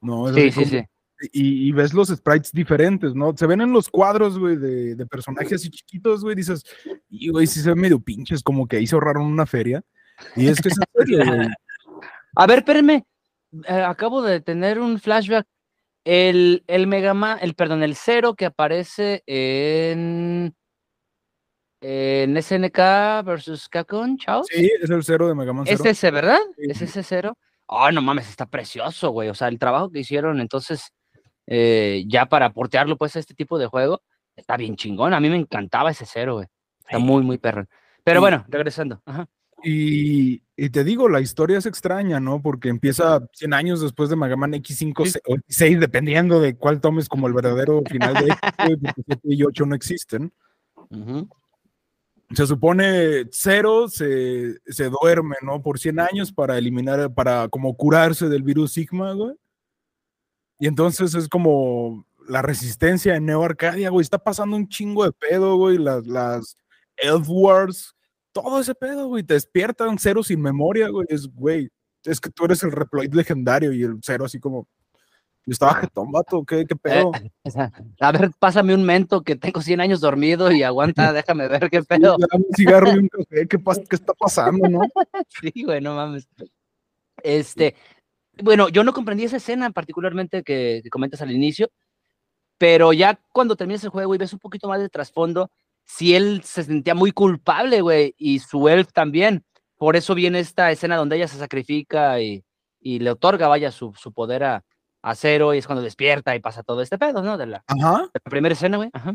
[SPEAKER 3] ¿no? Es
[SPEAKER 1] Sí, sí, sí.
[SPEAKER 3] y, y ves los sprites diferentes, ¿no? Se ven en los cuadros, güey, de, de personajes así chiquitos, güey, dices, y güey, sí se ven medio pinches, como que ahí se ahorraron una feria. Y es que es en serio, güey.
[SPEAKER 1] A ver, espérenme. eh, acabo de tener un flashback. El, el Mega Man, el, perdón, el cero que aparece en, en SNK versus Capcom, chao.
[SPEAKER 3] Sí, es el cero de Mega Man
[SPEAKER 1] Es ese, ¿verdad?
[SPEAKER 3] Sí.
[SPEAKER 1] Es ese cero. Ah, no mames, está precioso, güey. O sea, el trabajo que hicieron entonces eh, ya para portearlo pues a este tipo de juego está bien chingón. A mí me encantaba ese cero, güey. Está
[SPEAKER 2] Sí.
[SPEAKER 1] muy, muy perro. Pero
[SPEAKER 3] Sí.
[SPEAKER 1] bueno, regresando. Ajá.
[SPEAKER 3] Y, y te digo, la historia es extraña, ¿no? Porque empieza 100 años después de Mega Man X5
[SPEAKER 1] Sí.
[SPEAKER 3] se- o X6, dependiendo de cuál tomes como el verdadero final de X, porque 7 y 8 no existen.
[SPEAKER 1] Ujú.
[SPEAKER 3] se supone cero se, se duerme, ¿no? Por 100 años para eliminar, para como curarse del virus Sigma, güey. Y entonces es como la resistencia en Neo Arcadia, güey. Está pasando un chingo de pedo, güey. Las, las Elf Wars, todo ese pedo, güey. Te despiertan cero sin memoria, güey. Es, güey, es que tú eres el Reploid legendario y el cero así como... Yo estaba jetón, vato, ¿qué, qué pedo?
[SPEAKER 1] O sea, a ver, pásame un mento que tengo 100 años dormido y aguanta, déjame ver qué pedo.
[SPEAKER 3] Dame un cigarro y un café, ¿qué, pas- qué está pasando, no?
[SPEAKER 1] Sí, güey, no mames. Este, bueno, yo no comprendí esa escena particularmente que, que comentas al inicio, pero ya cuando terminas el juego y ves un poquito más de trasfondo, si él se sentía muy culpable, güey, y su elf también. Por eso viene esta escena donde ella se sacrifica y, y le otorga, vaya, su, su poder a, a Cero, y es cuando despierta y pasa todo este pedo, ¿no? De la,
[SPEAKER 3] Ajá.
[SPEAKER 1] de la primera escena, güey. Ajá.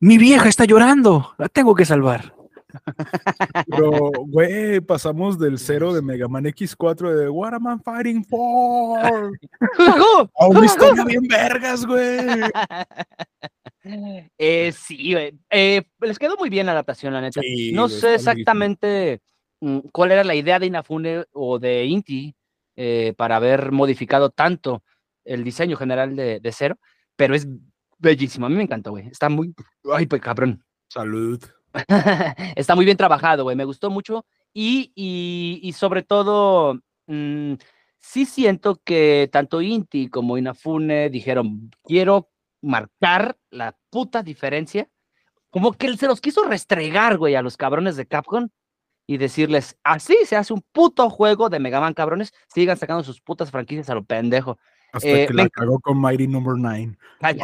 [SPEAKER 2] Mi vieja está llorando. La tengo que salvar.
[SPEAKER 3] Pero, güey, pasamos del cero de Mega Man X4 de What am I fighting for? A una historia bien vergas, güey.
[SPEAKER 1] Eh, sí, güey. Eh, les quedó muy bien la adaptación, la neta.
[SPEAKER 3] Sí,
[SPEAKER 1] no sé exactamente mm, cuál era la idea de Inafune o de Inti eh, para haber modificado tanto el diseño general de, de Zero, pero es bellísimo. A mí me encantó, güey. Está muy. Ay, pues cabrón.
[SPEAKER 3] Salud.
[SPEAKER 1] Está muy bien trabajado, güey. Me gustó mucho. Y, y, y sobre todo, mm, sí siento que tanto Inti como Inafune dijeron: Quiero marcar la puta diferencia. Como que él se los quiso restregar, güey, a los cabrones de Capcom y decirles: Así se hace un puto juego de Mega Man, cabrones. Sigan sacando sus putas franquicias a lo pendejo.
[SPEAKER 3] Hasta
[SPEAKER 1] Eh,
[SPEAKER 3] que la cagó con Mighty Number 9.
[SPEAKER 1] Ay,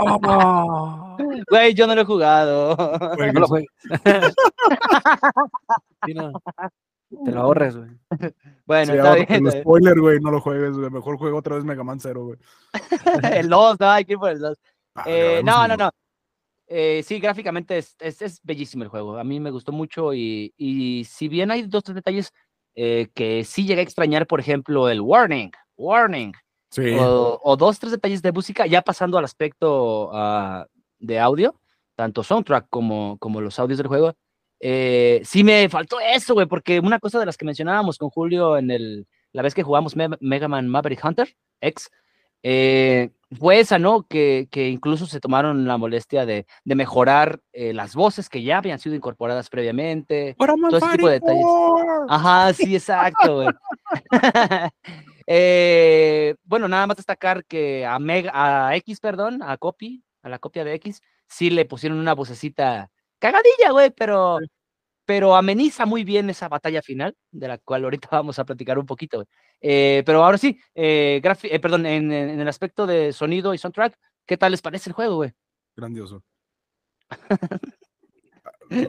[SPEAKER 2] Oh,
[SPEAKER 1] Güey, yo no lo he jugado.
[SPEAKER 2] no lo juegues. Sí, no. Te lo ahorres, güey.
[SPEAKER 1] Bueno,
[SPEAKER 3] Sí,
[SPEAKER 1] está
[SPEAKER 3] ahora
[SPEAKER 1] bien.
[SPEAKER 3] el
[SPEAKER 1] bien.
[SPEAKER 3] spoiler, güey, no lo juegues, güey. Mejor juego otra vez Mega Man Zero, güey.
[SPEAKER 1] el 2, no, hay que ir por el 2.
[SPEAKER 3] Ah,
[SPEAKER 1] Eh, no, no, no. Eh, sí, gráficamente es, es, es bellísimo el juego. A mí me gustó mucho y, y si bien hay dos, tres detalles eh, que sí llegué a extrañar, por ejemplo, el warning, warning,
[SPEAKER 3] Sí.
[SPEAKER 1] o, o dos, tres detalles de música, ya pasando al aspecto ah, de audio, tanto soundtrack como, como los audios del juego. Eh, sí me faltó eso, güey, porque una cosa de las que mencionábamos con Julio en el, la vez que jugamos Me- Mega Man Maverick Hunter X, eh, fue esa, ¿no? Que, que incluso se tomaron la molestia de, de mejorar eh, las voces que ya habían sido incorporadas previamente. todo ese tipo de detalles. Ajá, sí, exacto, güey. Eh, bueno, nada más destacar que a, Mega, a X, perdón, a Copy, a la copia de X, sí le pusieron una vocecita cagadilla, güey, pero, pero ameniza muy bien esa batalla final, de la cual ahorita vamos a platicar un poquito, güey. Eh, pero ahora sí, eh, eh, perdón, en, el aspecto de sonido y soundtrack, ¿qué tal les parece el juego, güey?
[SPEAKER 3] Grandioso.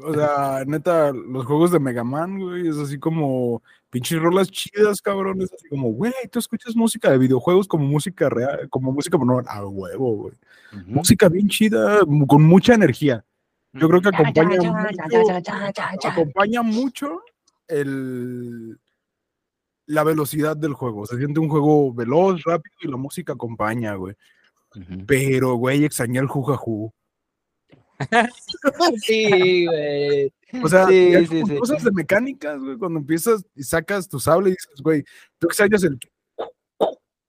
[SPEAKER 3] O sea, neta, los juegos de Mega Man, güey, es así como pinches rolas chidas, cabrón. Es así como, güey, tú escuchas música de videojuegos como música real, como música, no, a huevo, güey. Música bien chida, con mucha energía. Yo creo que acompaña mucho, acompaña mucho el, la velocidad del juego. Se siente un juego veloz, rápido y la música acompaña, güey. Pero, güey, extrañé el jugajú.
[SPEAKER 1] Sí, güey.
[SPEAKER 3] O sea,
[SPEAKER 1] Sí,
[SPEAKER 3] ya
[SPEAKER 1] sí,
[SPEAKER 3] como
[SPEAKER 1] sí.
[SPEAKER 3] cosas de mecánicas, güey, cuando empiezas y sacas tu sable y dices, güey, tú extrañas el,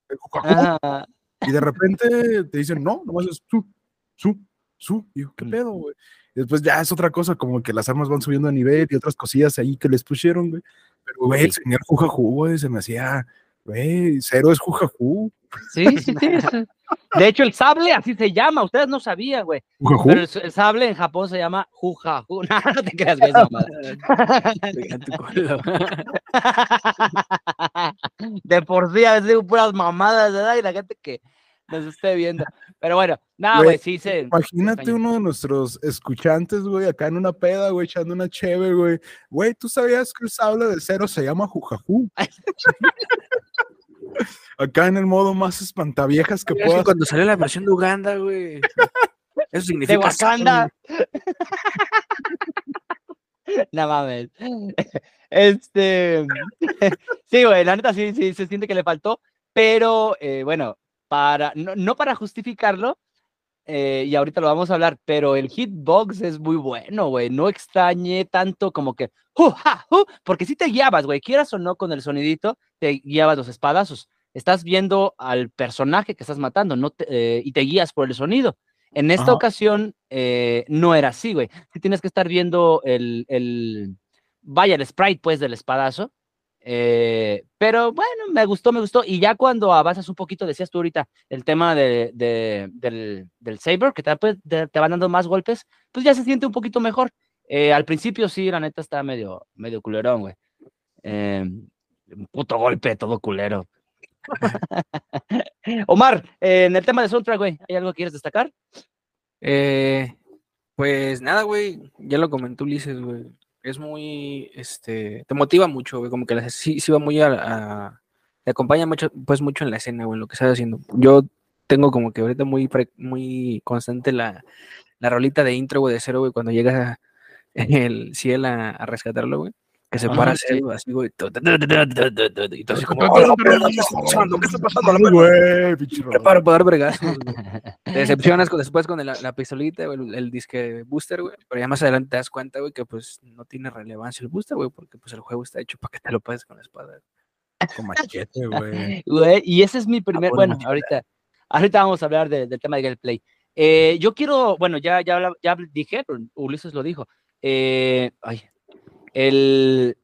[SPEAKER 3] el
[SPEAKER 1] Ajá.
[SPEAKER 3] y de repente te dicen, no, nomás es su, su, su, y yo, ¿qué
[SPEAKER 1] Mm.
[SPEAKER 3] pedo, güey? Después ya es otra cosa, como que las armas van subiendo de nivel y otras cosillas ahí que les pusieron, güey. Pero, güey, el jugajú, güey, se me hacía, güey, cero es jugajú.
[SPEAKER 1] Sí, sí, sí. De hecho, el sable así se llama. Ustedes no sabían, güey. Pero el, el sable en Japón se llama juja. ju- No, no te creas, güey. esa. De por sí, a veces digo puras mamadas, ¿verdad? Y la gente que nos esté viendo. Pero bueno, nada,
[SPEAKER 3] Güey,
[SPEAKER 1] sí se.
[SPEAKER 3] Imagínate uno de nuestros escuchantes, güey, acá en una peda, güey, echando una cheve, güey. Güey, ¿tú sabías que el sable de cero se llama jujajú? acá en el modo más espantaviejas que
[SPEAKER 2] Es que
[SPEAKER 3] puedas.
[SPEAKER 2] cuando salió la versión de Uganda, güey. Eso significa.
[SPEAKER 1] De Wakanda. No mames. Este. Sí, güey, la neta sí, sí, se siente que le faltó. Pero eh, bueno, para, no, no para justificarlo, eh, y ahorita lo vamos a hablar, pero el hitbox es muy bueno, güey. No extrañé tanto como que, "Ju, ja, ju", porque si te guiabas, güey, quieras o no con el sonidito, te guiabas los espadazos. Estás viendo al personaje que estás matando no te- eh, y te guías por el sonido. En esta
[SPEAKER 3] Ajá.
[SPEAKER 1] ocasión eh, no era así, güey. Sí tienes que estar viendo el, el, vaya, el sprite, pues, del espadazo. Eh, pero bueno, me gustó, me gustó. Y ya cuando avanzas un poquito, decías tú ahorita, el tema de, de- del, del saber, que te, pues, te, van dando más golpes, pues ya se siente un poquito mejor. Eh, al principio sí, la neta está medio, medio culerón, güey. Eh, un puto golpe, todo culero. Omar, eh, en el tema de soundtrack, güey, ¿hay algo que quieres destacar?
[SPEAKER 2] Pues nada, güey, ya lo comentó Ulises, güey. Es muy, este, te motiva mucho, güey, como que la- sí, va muy a, te acompaña mucho, pues mucho en la escena, güey, en lo que estás haciendo. Yo tengo como que ahorita muy, muy constante la, la rolita de intro, güey, de cero, güey, cuando llega el cielo a, a rescatarlo, güey que se para así, güey. Y entonces como, ¿qué está pasando? ¿Qué está pasando?
[SPEAKER 3] Güey,
[SPEAKER 2] para dar vergazos, Te decepcionas después con la, pistolita, el, disque booster, güey. Pero ya más adelante te das cuenta, güey, que pues no tiene relevancia el booster, güey, porque pues el juego está hecho para que te lo pases con la espada.
[SPEAKER 3] Con machete, güey.
[SPEAKER 1] Y ese es mi primer,
[SPEAKER 2] ah,
[SPEAKER 1] bueno, ahorita, ahorita vamos a hablar del tema de gameplay. Eh, yo quiero, bueno, ya, ya, ya dije, Ulises lo dijo. Eh, ay, el,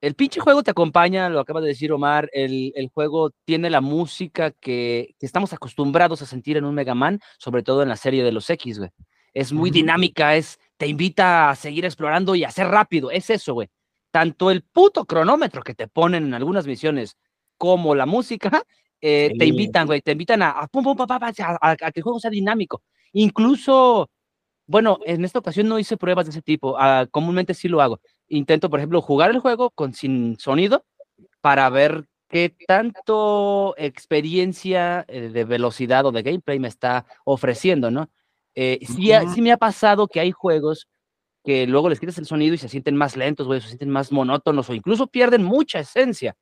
[SPEAKER 1] el pinche juego te acompaña, lo acaba de decir Omar, el, el juego tiene la música que, que estamos acostumbrados a sentir en un Mega Man, sobre todo en la serie de los X, güey. Es muy
[SPEAKER 3] Ujú.
[SPEAKER 1] dinámica, es, te invita a seguir explorando y a ser rápido, es eso, güey. Tanto el puto cronómetro que te ponen en algunas misiones como la música, eh, te
[SPEAKER 2] Sí.
[SPEAKER 1] invitan, güey, te invitan a, a pum, pum, pa, pa, pa, a- a- que el juego sea dinámico. Incluso, bueno, en esta ocasión no hice pruebas de ese tipo, ah, comúnmente sí lo hago, intento, por ejemplo, jugar el juego con sin sonido para ver qué tanto experiencia eh, de velocidad o de gameplay me está ofreciendo, ¿no? Eh, sí, ha- sí me ha pasado que hay juegos que luego les quitas el sonido y se sienten más lentos, güey, se sienten más monótonos o incluso pierden mucha esencia.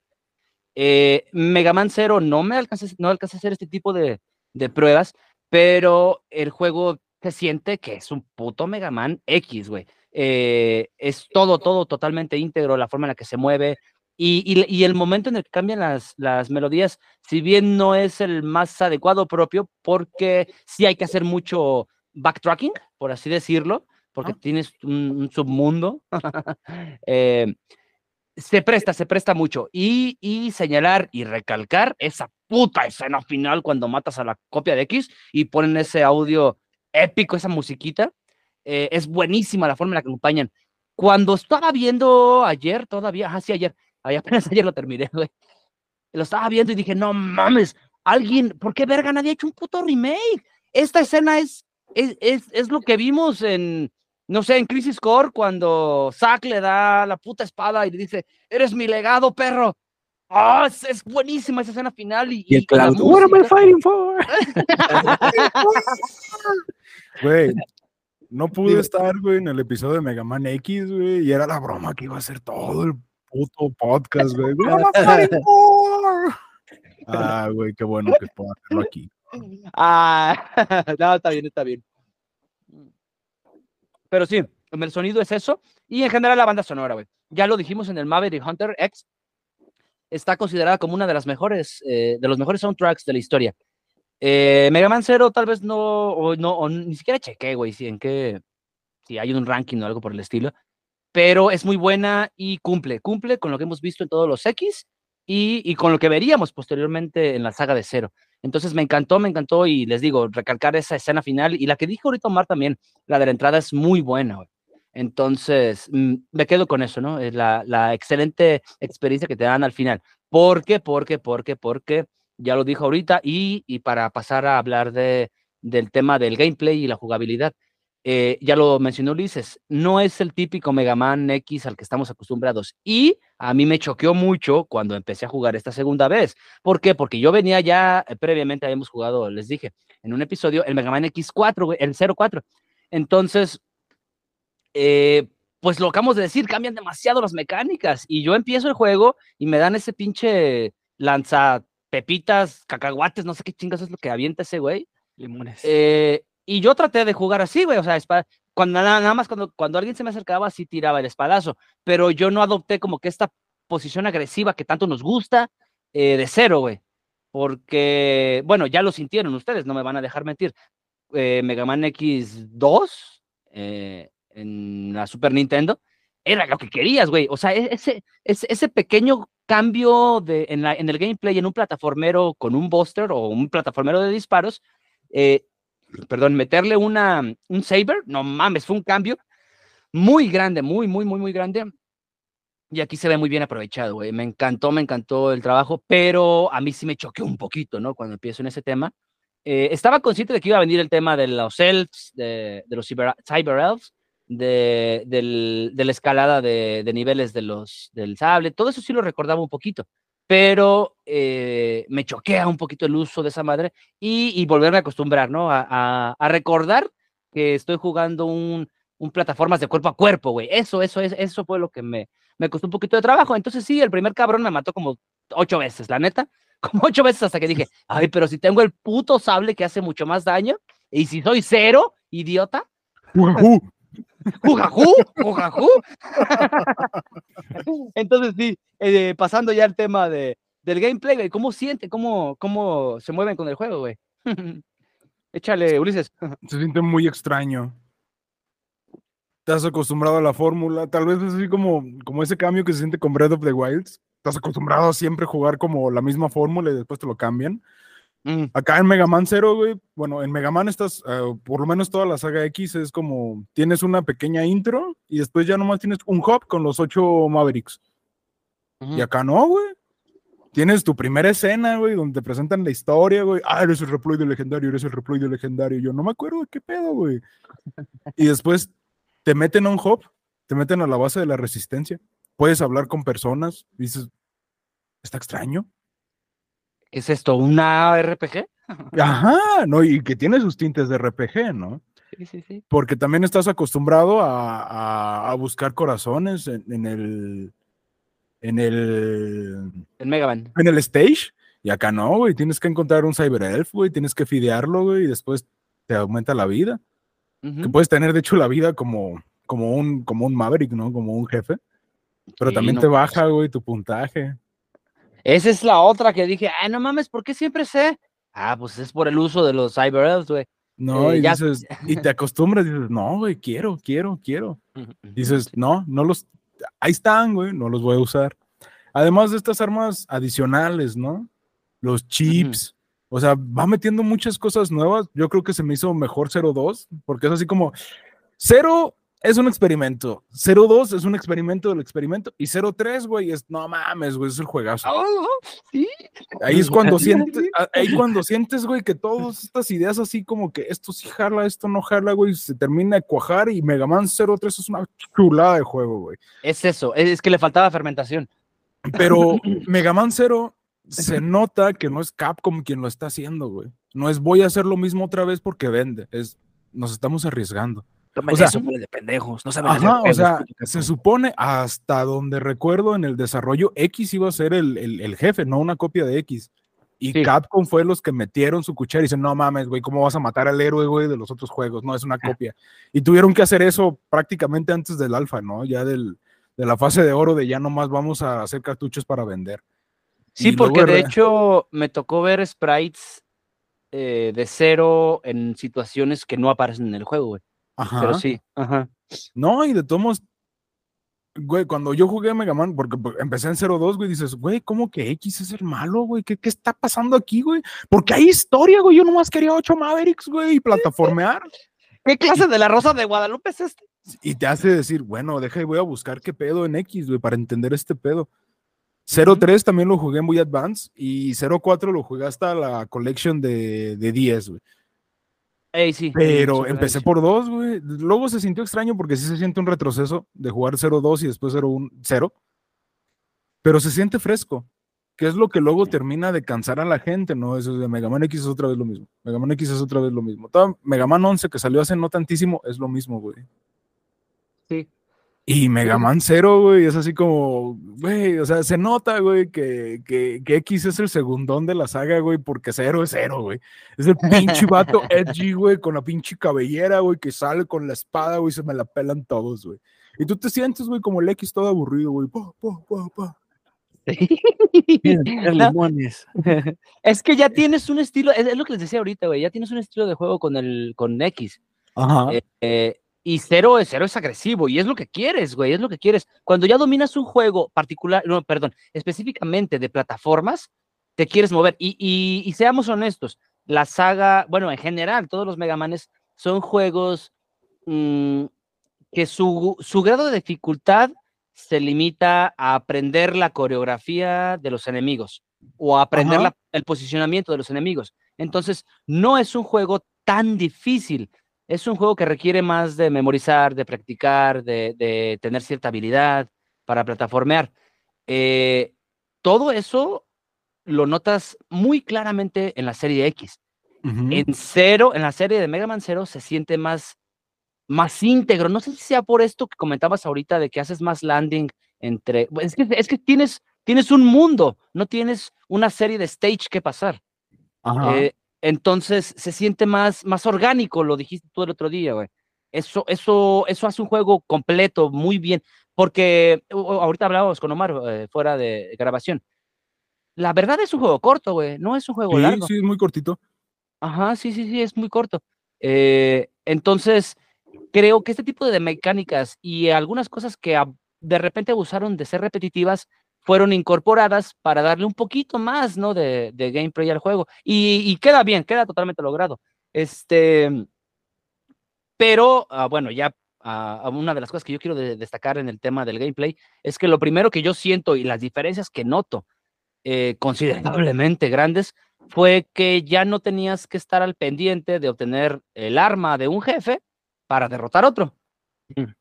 [SPEAKER 1] Eh, Mega Man Zero no me alcancé, no alcancé a hacer este tipo de, de pruebas, pero el juego se siente que es un puto Mega Man X, güey. Eh, es todo, todo totalmente íntegro, la forma en la que se mueve y, y- y el momento en el que cambian las, las melodías, si bien no es el más adecuado propio, porque sí hay que hacer mucho backtracking, por así decirlo, porque
[SPEAKER 3] Ah.
[SPEAKER 1] tienes un, un submundo. eh, se presta, se presta mucho. Y, y señalar y recalcar esa puta escena final cuando matas a la copia de X y ponen ese audio épico, esa musiquita. Eh, es buenísima la forma en la que acompañan. Cuando estaba viendo ayer, todavía, ajá, sí, ayer, ay, apenas ayer lo terminé, güey. Lo estaba viendo y dije, no mames, alguien, ¿por qué verga nadie ha hecho un puto remake? Esta escena es, es, es, es lo que vimos en, no sé, en Crisis Core, cuando Zack le da la puta espada y le dice, eres mi legado, perro. Ah, es, es buenísima esa escena final y,
[SPEAKER 2] Y el Cloud, what am I
[SPEAKER 1] música".
[SPEAKER 2] fighting for?
[SPEAKER 3] Güey, no pude estar, güey, en el episodio de Mega Man X, güey, y era la broma que iba a ser todo el puto podcast, güey. Ah, güey, qué bueno que puedo hacerlo aquí.
[SPEAKER 1] Ah, no, está bien, está bien. Pero sí, el sonido es eso. Y en general la banda sonora, güey. Ya lo dijimos en el Maverick Hunter X. Está considerada como una de las mejores, eh, de los mejores soundtracks de la historia. Eh, Mega Man Zero tal vez no, o no, ni siquiera chequé, güey, si en qué, si hay un ranking o algo por el estilo. Pero es muy buena y cumple, cumple con lo que hemos visto en todos los X y, y con lo que veríamos posteriormente en la saga de Zero. Entonces me encantó, me encantó y les digo, recalcar esa escena final y la que dijo ahorita Omar también, la de la entrada es muy buena. güey. Entonces mm, me quedo con eso, ¿no? Es la, la excelente experiencia que te dan al final. ¿Por qué? Porque, porque, porque, ya lo dijo ahorita y, y para pasar a hablar de, del tema del gameplay y la jugabilidad. eh, ya lo mencionó Ulises, no es el típico Mega Man X al que estamos acostumbrados. Y a mí me choqueó mucho cuando empecé a jugar esta segunda vez. ¿Por qué? Porque yo venía ya, eh, previamente habíamos jugado, les dije, en un episodio, el Mega Man X4, güey, el 04. Entonces, eh, pues lo acabamos de decir, cambian demasiado las mecánicas. Y yo empiezo el juego y me dan ese pinche lanza pepitas, cacahuates, no sé qué chingas es lo que avienta ese güey.
[SPEAKER 2] Limones.
[SPEAKER 1] Eh, y yo traté de jugar así, güey, o sea, cuando nada, nada más cuando, cuando alguien se me acercaba, sí tiraba el espadazo, pero yo no adopté como que esta posición agresiva que tanto nos gusta eh, de cero, güey, porque, bueno, ya lo sintieron ustedes, no me van a dejar mentir. Eh, Mega Man X2 eh, en la Super Nintendo era lo que querías, güey, o sea, e- ese, ese, ese pequeño cambio de, en, la, en el gameplay en un plataformero con un buster o un plataformero de disparos, eh, perdón, meterle una, un saber, no mames, fue un cambio muy grande, muy, muy, muy, muy grande. Y aquí se ve muy bien aprovechado, güey. Me encantó, me encantó el trabajo, pero a mí sí me choqueó un poquito, ¿no? Cuando empiezo en ese tema. Eh, estaba consciente de que iba a venir el tema de los elves, de, de los cyber, cyber elves, de, del- de la escalada de, de niveles de los, del sable, todo eso sí lo recordaba un poquito, pero eh, me choquea un poquito el uso de esa madre y, y volverme a acostumbrar, ¿no? A, a- a recordar que estoy jugando un, un plataformas de cuerpo a cuerpo, güey. Eso, eso, es, eso fue lo que me, me costó un poquito de trabajo. Entonces sí, el primer cabrón me mató como ocho veces, la neta. Como ocho veces hasta que dije, ay, pero si tengo el puto sable que hace mucho más daño, y si soy cero, idiota. Jugajú, jugajú. Entonces sí, eh, pasando ya al tema de, del gameplay, güey, ¿cómo siente, cómo, cómo se mueven con el juego, güey? Échale, Ulises.
[SPEAKER 3] Se siente muy extraño. Has acostumbrado a la fórmula. Tal vez es así como, como ese cambio que se siente con Breath of the Wilds. Estás acostumbrado a siempre jugar como la misma fórmula y después te lo cambian.
[SPEAKER 1] Mm,
[SPEAKER 3] Acá en Mega Man Zero, güey, bueno, en Mega Man estás, eh, por lo menos toda la saga X es como, tienes una pequeña intro y después ya nomás tienes un hub con los ocho Mavericks. Y acá no, güey. Tienes tu primera escena, güey, donde te presentan la historia, güey. Ah, eres el reploide legendario, eres el reploide legendario. Yo no me acuerdo de qué pedo, güey. Y después te meten a un hub te meten a la base de la resistencia. Puedes hablar con personas. Dices, está extraño.
[SPEAKER 1] ¿Qué es esto? ¿Una RPG?
[SPEAKER 3] Ajá, no, y que tiene sus tintes de RPG, ¿no?
[SPEAKER 1] Sí, sí, sí.
[SPEAKER 3] Porque también estás acostumbrado a, a- a buscar corazones en, en el. En el.
[SPEAKER 1] Megaman.
[SPEAKER 3] En el stage. Y acá no, güey. Tienes que encontrar un Cyber Elf, güey. Tienes que fidearlo, güey. Y después te aumenta la vida. Que
[SPEAKER 1] Ujú.
[SPEAKER 3] puedes tener, de hecho, la vida como, como, un, como un Maverick, ¿no? Como un jefe. Pero
[SPEAKER 1] Sí,
[SPEAKER 3] también
[SPEAKER 1] no
[SPEAKER 3] te baja, güey, tu puntaje.
[SPEAKER 1] Esa es la otra que dije, ay, no mames, ¿por qué siempre sé? Ah, pues es por el uso de los Cyber Elves, güey.
[SPEAKER 3] No,
[SPEAKER 1] Eh,
[SPEAKER 3] y
[SPEAKER 1] ya-
[SPEAKER 3] dices, y te acostumbras, dices, no, güey, quiero, quiero, quiero. Dices, no, no los, ahí están, güey, no los voy a usar. Además de estas armas adicionales, ¿no? Los chips, o sea, va metiendo muchas cosas nuevas. Yo creo que se me hizo mejor 02, porque es así como, 0 es un experimento, 02 es un experimento del experimento, y 03, güey, es, no mames, güey, es el juegazo.
[SPEAKER 1] Oh, sí.
[SPEAKER 3] Ahí es cuando sientes, ahí cuando sientes, güey, que todas estas ideas así como que esto sí jala, esto no jala, güey, se termina de cuajar y Mega Man 03 es una chulada de juego, güey.
[SPEAKER 1] Es eso, es, es que le faltaba fermentación.
[SPEAKER 3] Pero Mega Man 0 se nota que no es Capcom quien lo está haciendo, güey. No es voy a hacer lo mismo otra vez porque vende, es nos estamos arriesgando.
[SPEAKER 2] Tomen
[SPEAKER 3] O sea-
[SPEAKER 2] eso, de pendejos. No saben hacer
[SPEAKER 3] o sea, se supone hasta donde recuerdo en el desarrollo X iba a ser el, el- el jefe, no una copia de X. Y
[SPEAKER 1] Sí.
[SPEAKER 3] Capcom fue los que metieron su cuchara y dicen, no mames, güey, ¿cómo vas a matar al héroe, güey, de los otros juegos? No, es una copia. Y tuvieron que hacer eso prácticamente antes del alfa, ¿no? Ya del, de la fase de oro de ya nomás vamos a hacer cartuchos para vender.
[SPEAKER 1] Sí,
[SPEAKER 3] Y luego
[SPEAKER 1] porque de hecho me tocó ver sprites eh, de cero en situaciones que no aparecen en el juego, güey.
[SPEAKER 3] Ajá.
[SPEAKER 1] Pero sí, ajá.
[SPEAKER 3] No, y de todos modos, güey, cuando yo jugué Mega Man, porque pues, empecé en 02, güey, dices, güey, ¿cómo que X es el malo, güey? ¿Qué, qué está pasando aquí, güey? Porque hay historia, güey. Yo nomás quería ocho Mavericks, güey, y plataformear.
[SPEAKER 1] ¿Qué clase de la Rosa de Guadalupe es este?
[SPEAKER 3] Y te hace decir, bueno, deja y voy a buscar qué pedo en X, güey, para entender este pedo.
[SPEAKER 1] Ujú.
[SPEAKER 3] 03 también lo jugué muy advanced y 04 lo jugué hasta la collection de, de 10, güey.
[SPEAKER 1] Ey, sí.
[SPEAKER 3] Pero empecé por dos, güey. Luego se sintió extraño porque sí se siente un retroceso de jugar 0-2 y después 0-1, 0. Pero se siente fresco, que es lo que luego termina de cansar a la gente, ¿no? Eso de Mega Man X es otra vez lo mismo. Mega Man X es otra vez lo mismo. Mega Man 11 que salió hace no tantísimo es lo mismo, güey.
[SPEAKER 1] Sí.
[SPEAKER 3] Y Mega Man 0, güey, es así como, güey, o sea, se nota, güey, que, que, que X es el segundón de la saga, güey, porque 0 es 0, güey. Es el pinche vato edgy, güey, con la pinche cabellera, güey, que sale con la espada, güey, se me la pelan todos, güey. Y tú te sientes, güey, como el X todo aburrido, güey. pa, pa, pa, pa.
[SPEAKER 2] Limones.
[SPEAKER 1] es que ya tienes un estilo, es, es lo que les decía ahorita, güey, ya tienes un estilo de juego con el con X.
[SPEAKER 3] Ajá.
[SPEAKER 1] Eh, eh, y cero es cero es agresivo y es lo que quieres, güey, es lo que quieres. Cuando ya dominas un juego particular, no, perdón, específicamente de plataformas, te quieres mover. Y, y- y seamos honestos, la saga, bueno, en general, todos los Megamanes son juegos mm, que su, su grado de dificultad se limita a aprender la coreografía de los enemigos o a aprender la- el posicionamiento de los enemigos. Entonces, no es un juego tan difícil. Es un juego que requiere más de memorizar, de practicar, de, de tener cierta habilidad para plataformear. Eh, todo eso lo notas muy claramente en la serie X. En cero, en la serie de Mega Man Zero se siente más, más íntegro. No sé si sea por esto que comentabas ahorita de que haces más landing entre. Es que, es que tienes, tienes un mundo, no tienes una serie de stage que pasar.
[SPEAKER 3] Ajá.
[SPEAKER 1] Eh, entonces se siente más, más orgánico, lo dijiste tú el otro día, güey. Eso, eso, eso hace un juego completo, muy bien. Porque ahorita hablábamos con Omar eh, fuera de grabación. La verdad es un juego corto, güey. No es un juego
[SPEAKER 3] sí,
[SPEAKER 1] largo.
[SPEAKER 3] sí, es muy cortito.
[SPEAKER 1] Ajá, sí, sí, sí, es muy corto. Eh, entonces, creo que este tipo de mecánicas y algunas cosas que a- de repente abusaron de ser repetitivas fueron incorporadas para darle un poquito más, ¿no? De, de gameplay al juego. Y, y queda bien, queda totalmente logrado. Este, pero, ah, bueno, ya ah, ah, una de las cosas que yo quiero de- destacar en el tema del gameplay es que lo primero que yo siento y las diferencias que noto eh, considerablemente grandes fue que ya no tenías que estar al pendiente de obtener el arma de un jefe para derrotar otro.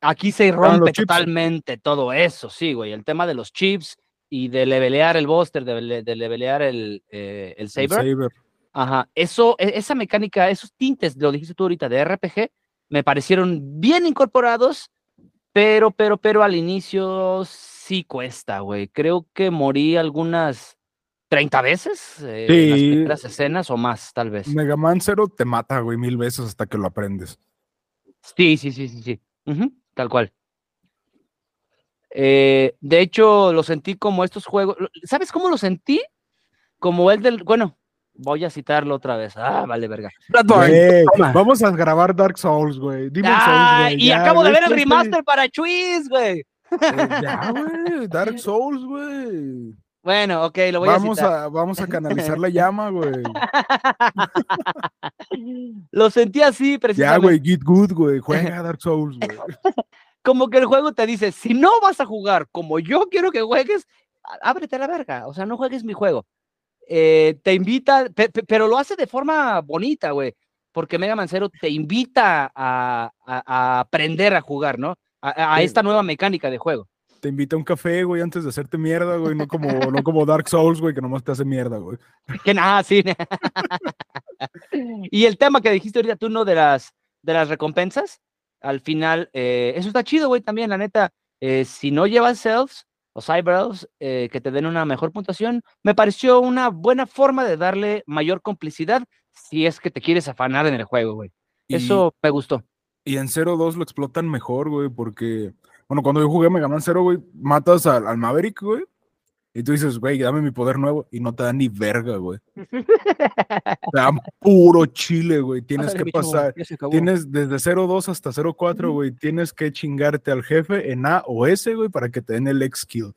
[SPEAKER 1] Aquí se rompe totalmente todo eso, sí, güey. El tema de los chips y de levelear el Buster, de, de levelear el, eh, el
[SPEAKER 3] El
[SPEAKER 1] Saber.
[SPEAKER 3] Saber.
[SPEAKER 1] Ajá, eso, e- esa mecánica, esos tintes, lo dijiste tú ahorita, de RPG, me parecieron bien incorporados, pero, pero, pero al inicio sí cuesta, güey. Creo que morí algunas 30 veces eh, en las
[SPEAKER 3] Sí.
[SPEAKER 1] primeras escenas o más, tal vez.
[SPEAKER 3] Mega Man Zero te mata, güey, mil veces hasta que lo aprendes.
[SPEAKER 1] Sí, sí, sí, sí, sí. Ujú, tal cual. Eh, de hecho, lo sentí como estos juegos. ¿Sabes cómo lo sentí? Como el del. Bueno, voy a citarlo otra vez. Ah, vale, verga.
[SPEAKER 3] Vamos a grabar Dark Souls, güey.
[SPEAKER 1] Ah, y
[SPEAKER 3] ya,
[SPEAKER 1] acabo de ver el
[SPEAKER 3] ya estoy-
[SPEAKER 1] remaster para Chuis, güey.
[SPEAKER 3] Eh, ya, güey. Dark Souls, güey.
[SPEAKER 1] Bueno, ok, lo voy
[SPEAKER 3] Vamos
[SPEAKER 1] a citar.
[SPEAKER 3] a, vamos a canalizar la llama, güey.
[SPEAKER 1] lo sentí así,
[SPEAKER 3] Ya,
[SPEAKER 1] precisamente.
[SPEAKER 3] güey, get good, güey. Juega Dark Souls, güey.
[SPEAKER 1] Como que el juego te dice: si no vas a jugar como yo quiero que juegues, ábrete a la verga. O sea, no juegues mi juego. Eh, te invita, pe- pe- pero lo hace de forma bonita, güey. Porque Mega Man Zero te invita a, a- a aprender a jugar, ¿no? A, a
[SPEAKER 3] Sí.
[SPEAKER 1] esta nueva mecánica de juego.
[SPEAKER 3] Te invita a un café, güey, antes de hacerte mierda, güey. No como, no como Dark Souls, güey, que nomás te hace mierda, güey.
[SPEAKER 1] Que nada, sí. y el tema que dijiste ahorita tú, ¿no? De las, de las recompensas, al final, eh, eso está chido, güey, también, la neta. eh, si no llevas selves o cyber elves eh, que te den una mejor puntuación, me pareció una buena forma de darle mayor complicidad si es que te quieres afanar en el juego, güey. Eso me gustó.
[SPEAKER 3] Y en 0-2 lo explotan mejor, güey, porque, bueno, cuando yo jugué Mega Man 0, güey, matas al, al Maverick, güey, y tú dices, güey, dame mi poder nuevo, y no te dan ni verga, güey. Te dan puro chile, güey. Tienes
[SPEAKER 2] Pásale,
[SPEAKER 3] que pasar, tienes desde 0-2 hasta 0-4, güey, tienes que chingarte al jefe en A o S, güey, para que te den el X-Kill.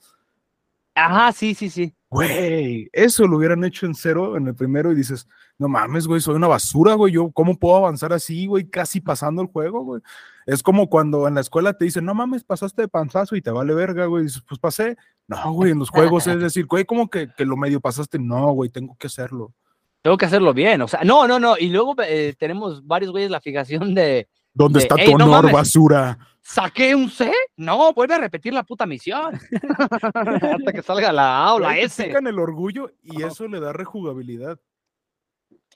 [SPEAKER 1] Ajá, sí, sí, sí.
[SPEAKER 3] Güey, eso lo hubieran hecho en cero en el primero y dices, no mames, güey, soy una basura, güey, yo cómo puedo avanzar así, güey, casi pasando el juego, güey. Es como cuando en la escuela te dicen, no mames, pasaste de panzazo y te vale verga, güey, dices, pues pasé. No, güey, en los juegos es decir, güey, como que, que lo medio pasaste, no, güey, tengo que hacerlo.
[SPEAKER 1] Tengo que hacerlo bien, o sea, no, no, no. Y luego eh, tenemos varios güeyes la fijación de,
[SPEAKER 3] ¿Dónde
[SPEAKER 1] De,
[SPEAKER 3] está
[SPEAKER 1] "Ey,
[SPEAKER 3] tu
[SPEAKER 1] no
[SPEAKER 3] honor,
[SPEAKER 1] mames".
[SPEAKER 3] basura?
[SPEAKER 1] ¿saqué un C? No, vuelve a repetir la puta misión. Hasta que salga la A o la S.
[SPEAKER 3] pican el orgullo y eso le da rejugabilidad.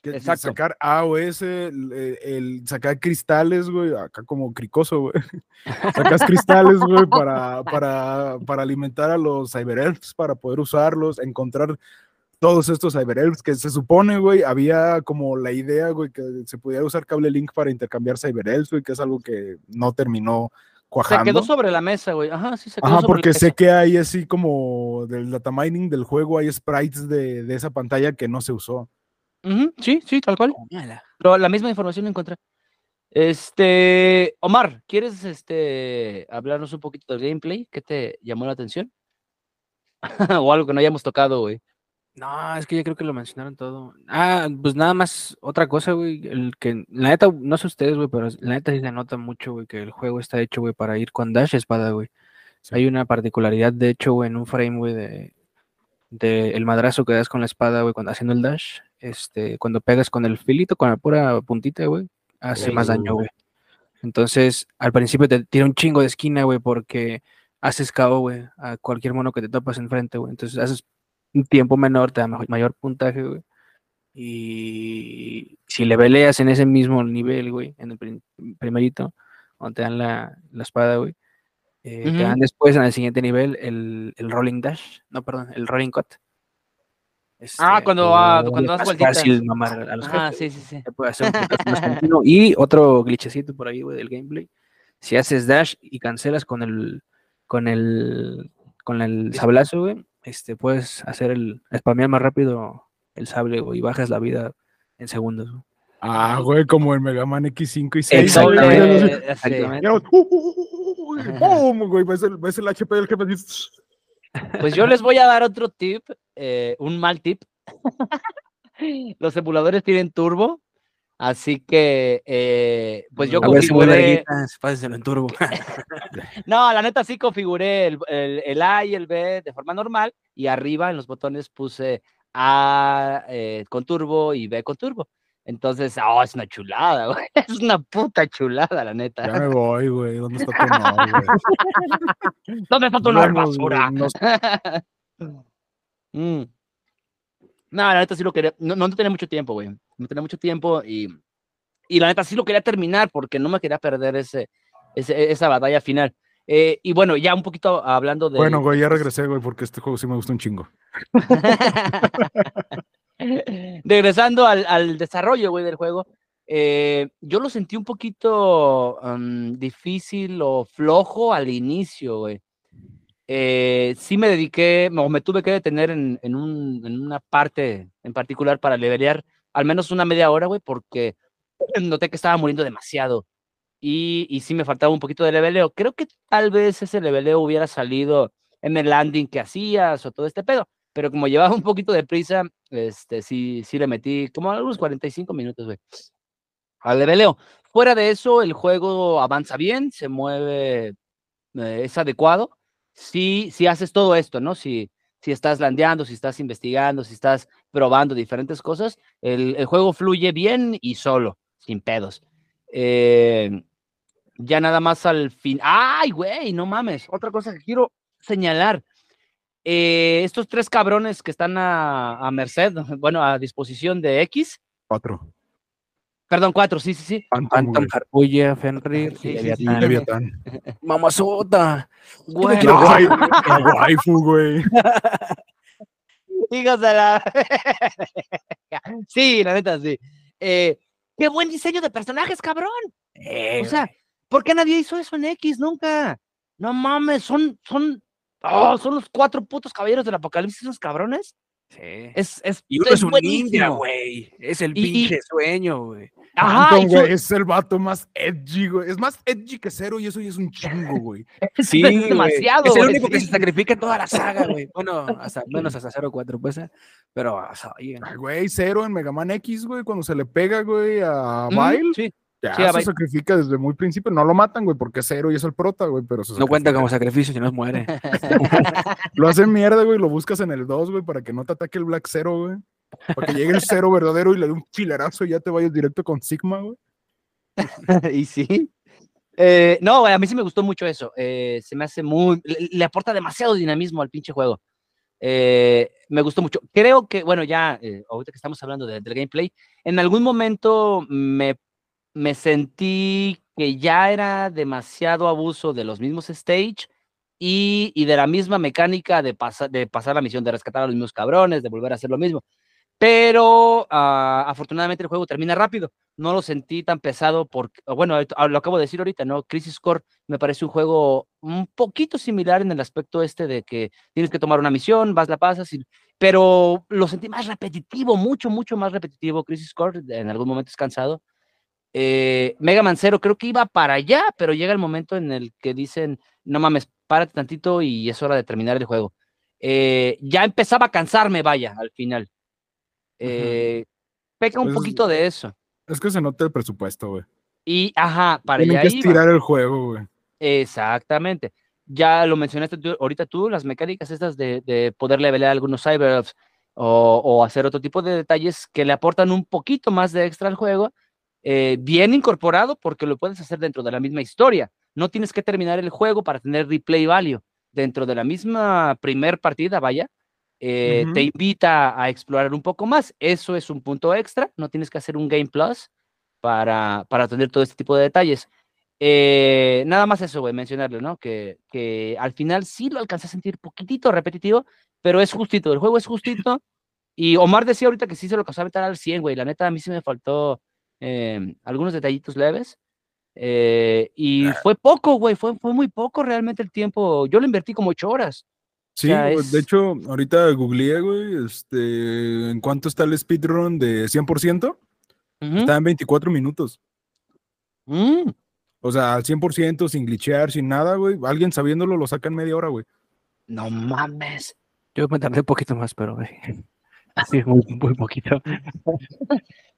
[SPEAKER 3] Que-
[SPEAKER 1] Exacto.
[SPEAKER 3] Sacar A o S, el, el sacar cristales, güey, acá como cricoso, güey. Sacas cristales, güey, para, para, para alimentar a los Cyber Elves, para poder usarlos, encontrar todos estos Cyber Elves, que se supone, güey, había como la idea, güey, que se pudiera usar cable link para intercambiar Cyber Elves, güey, que es algo que no terminó
[SPEAKER 1] Se
[SPEAKER 3] cuajando.
[SPEAKER 1] quedó sobre la mesa, güey. Ajá, sí, se quedó
[SPEAKER 3] Ajá,
[SPEAKER 1] sobre
[SPEAKER 3] porque
[SPEAKER 1] la
[SPEAKER 3] sé
[SPEAKER 1] mesa.
[SPEAKER 3] que hay así como del data mining del juego, hay sprites de, de esa pantalla que no se usó.
[SPEAKER 1] Sí, sí, tal cual. Pero la misma información la encontré. Este, Omar, ¿quieres este hablarnos un poquito del gameplay? ¿Qué te llamó la atención? o algo que no hayamos tocado, güey.
[SPEAKER 2] No, es que ya creo que lo mencionaron todo. Ah, pues nada más otra cosa, güey. El que, la neta, no sé ustedes, güey, pero la neta sí se nota mucho, güey, que el juego está hecho, güey, para ir con dash espada, güey.
[SPEAKER 3] Sí.
[SPEAKER 2] Hay una particularidad, de hecho, güey, en un frame, güey, de, de el madrazo que das con la espada, güey, cuando haciendo el dash. Este, cuando pegas con el filito, con la pura puntita, güey, hace más daño, güey. Entonces, al principio te tira un chingo de esquina, güey, porque haces KO, güey, a cualquier mono que te topas enfrente, güey. Entonces, haces un tiempo menor, te da mayor, puntaje, güey. Y si le peleas en ese mismo nivel, güey, en el prim- primerito, donde te dan la, la espada, güey, eh, te dan después en el siguiente nivel el, el rolling dash, no, perdón, el rolling cut.
[SPEAKER 1] Ah,
[SPEAKER 2] Este,
[SPEAKER 1] cuando
[SPEAKER 2] es
[SPEAKER 1] cuando das vueltitas.
[SPEAKER 2] fácil mamar a los
[SPEAKER 1] Ah,
[SPEAKER 2] jefes,
[SPEAKER 1] sí, sí, sí.
[SPEAKER 2] puede hacer un más continuo. Y otro glitchecito por ahí, güey, del gameplay. Si haces dash y cancelas con el con el con el sablazo, güey, este puedes hacer el spamear más rápido el sable, güey, y bajas la vida en segundos. güey.
[SPEAKER 3] Ah, güey, como en Mega Man X5 y 6.
[SPEAKER 2] Exactamente.
[SPEAKER 1] Doble, sí.
[SPEAKER 2] Exactamente.
[SPEAKER 3] ¡Pum! Güey, ves el, ves el HP del jefe.
[SPEAKER 1] Pues yo les voy a dar otro tip, eh, un mal tip. Los emuladores tienen turbo, así que eh, pues yo
[SPEAKER 2] A ver si vuelve
[SPEAKER 1] configuré.
[SPEAKER 2] en turbo.
[SPEAKER 1] No, la neta sí configuré el, el- el A y el B de forma normal y arriba en los botones puse A eh, con turbo y B con turbo. Entonces, oh, es una chulada, güey. Es una puta chulada, la neta.
[SPEAKER 3] Ya me voy, güey. ¿Dónde está tu honor, güey?
[SPEAKER 1] ¿Dónde está tu honor, basura?
[SPEAKER 3] nos-
[SPEAKER 1] Mm. No, la neta sí lo quería. No, no tenía mucho tiempo, güey. No tenía mucho tiempo y, y la neta sí lo quería terminar porque no me quería perder ese, ese- esa batalla final. Eh, y bueno, ya un poquito hablando de.
[SPEAKER 3] Bueno, güey, ya regresé, güey, porque este juego sí me gusta un chingo.
[SPEAKER 1] Regresando al, al desarrollo, güey, del juego, eh, yo lo sentí un poquito am, difícil o flojo al inicio, güey. Eh, sí me dediqué, o me tuve que detener en, en un- en una parte en particular para levelear al menos una media hora, güey, porque noté que estaba muriendo demasiado. Y, y sí me faltaba un poquito de leveleo. Creo que tal vez ese leveleo hubiera salido en el landing que hacías o todo este pedo. Pero como llevaba un poquito de prisa, este, sí, sí le metí como algunos 45 minutos, güey. Al leveleo. Fuera de eso, el juego avanza bien, se mueve, eh, es adecuado. Si, si haces todo esto, ¿no? Si, si estás landeando, si estás investigando, si estás probando diferentes cosas, el, el juego fluye bien y solo, sin pedos. Eh, ya nada más al fin. ¡Ay, güey! No mames. Otra cosa que quiero señalar. Eh, estos tres cabrones que están a, a merced, bueno, a disposición de X,
[SPEAKER 3] Cuatro.
[SPEAKER 1] Perdón, cuatro, sí, sí, sí.
[SPEAKER 3] Phantom.
[SPEAKER 2] Harpuya, Fenrir
[SPEAKER 1] Sí,
[SPEAKER 2] y
[SPEAKER 1] sí, sí.
[SPEAKER 2] Leviatán. Mamazota.
[SPEAKER 1] Güey,
[SPEAKER 2] quiero
[SPEAKER 3] La, wai- la waifu, güey.
[SPEAKER 1] hijos de la. sí, la neta, sí. Eh, qué buen diseño de personajes, cabrón.
[SPEAKER 2] Eh,
[SPEAKER 1] O sea, ¿por qué nadie hizo eso en X? Nunca. No mames, son, son, oh, son los cuatro putos caballeros del apocalipsis, esos cabrones.
[SPEAKER 2] Sí.
[SPEAKER 1] Es, es,
[SPEAKER 2] Y uno es un ninja,
[SPEAKER 1] buenísimo.
[SPEAKER 2] güey. Es el
[SPEAKER 1] Y- y-
[SPEAKER 2] pinche sueño, güey.
[SPEAKER 1] Ajá,
[SPEAKER 3] Phantom,
[SPEAKER 1] y su-
[SPEAKER 3] güey, es el vato más edgy, güey. Es más edgy que cero y eso ya es un chingo, güey.
[SPEAKER 2] Sí,
[SPEAKER 1] es
[SPEAKER 2] güey.
[SPEAKER 1] demasiado.
[SPEAKER 2] Es el
[SPEAKER 1] güey,
[SPEAKER 2] único que
[SPEAKER 1] sí.
[SPEAKER 2] se sacrifica en toda la saga, güey. Bueno, hasta, menos hasta 04, pues. eh, Pero, o sea,
[SPEAKER 3] Ay, güey, cero en Mega Man X, güey, cuando se le pega, güey, a
[SPEAKER 1] Ujú,
[SPEAKER 3] Vile,
[SPEAKER 1] sí.
[SPEAKER 3] Ya
[SPEAKER 1] sí,
[SPEAKER 3] se sacrifica desde muy principio. No lo matan, güey, porque es cero y es el prota, güey, pero se
[SPEAKER 2] no cuenta como sacrificio si no muere.
[SPEAKER 3] Lo hacen mierda, güey, lo buscas en el 2, güey, para que no te ataque el Black Zero, güey. Para que llegue el cero verdadero y le dé un filerazo y ya te vayas directo con Sigma, güey.
[SPEAKER 1] y sí. Eh, no, güey, a mí sí me gustó mucho eso. eh, se me hace muy. Le, le aporta demasiado dinamismo al pinche juego. Eh, me gustó mucho. Creo que, bueno, ya, eh, ahorita que estamos hablando de- del gameplay, en algún momento me, me sentí que ya era demasiado abuso de los mismos stage y, y de la misma mecánica de, de pasar la misión, de rescatar a los mismos cabrones, de volver a hacer lo mismo. Pero ah, afortunadamente el juego termina rápido. No lo sentí tan pesado porque, bueno, ahorita- lo acabo de decir ahorita, ¿no? Crisis Core me parece un juego un poquito similar en el aspecto este de que tienes que tomar una misión, vas, la pasas, pero lo sentí más repetitivo, mucho, mucho más repetitivo. Crisis Core en algún momento es cansado. Eh, Mega Man Zero creo que iba para allá, pero llega el momento en el que dicen, no mames, párate tantito y es hora de terminar el juego. Eh, ya empezaba a cansarme, vaya, al final. Eh, Peca un
[SPEAKER 3] Pues-
[SPEAKER 1] poquito de eso.
[SPEAKER 3] Es que se nota el presupuesto, güey.
[SPEAKER 1] Y, ajá, para
[SPEAKER 3] Tienen
[SPEAKER 1] allá
[SPEAKER 3] que
[SPEAKER 1] iba.
[SPEAKER 3] estirar el juego, güey.
[SPEAKER 1] Exactamente. Ya lo mencionaste tú- ahorita tú, las mecánicas estas de, de poder levelear algunos cyber o, o hacer otro tipo de detalles que le aportan un poquito más de extra al juego, eh, bien incorporado porque lo puedes hacer dentro de la misma historia. No tienes que terminar el juego para tener replay value. Dentro de la misma primer partida, vaya, eh, te invita a explorar un poco más. Eso es un punto extra. No tienes que hacer un Game Plus para, para tener todo este tipo de detalles. Eh, nada más eso, güey, mencionarlo, ¿no? Que, que al final sí lo alcancé a sentir poquitito repetitivo, pero es justito, el juego es justito. Y Omar decía ahorita que sí se lo alcanzó a meter al 100, güey. La neta, a mí sí me faltó eh, algunos detallitos leves. eh, y fue poco, güey, fue, fue muy poco realmente el tiempo. Yo lo invertí como ocho horas.
[SPEAKER 3] Sí,
[SPEAKER 1] sea,
[SPEAKER 3] güey,
[SPEAKER 1] es-
[SPEAKER 3] de hecho, ahorita googleé, güey, este, ¿en cuánto está el speedrun de 100%?
[SPEAKER 1] Ujú.
[SPEAKER 3] Está en 24 minutos.
[SPEAKER 1] Mm.
[SPEAKER 3] O sea, al 100%, sin glitchear, sin nada, güey. Alguien sabiéndolo lo saca en media hora, güey.
[SPEAKER 1] No mames.
[SPEAKER 2] Yo me tardé un poquito más, pero güey, sí, muy, muy poquito.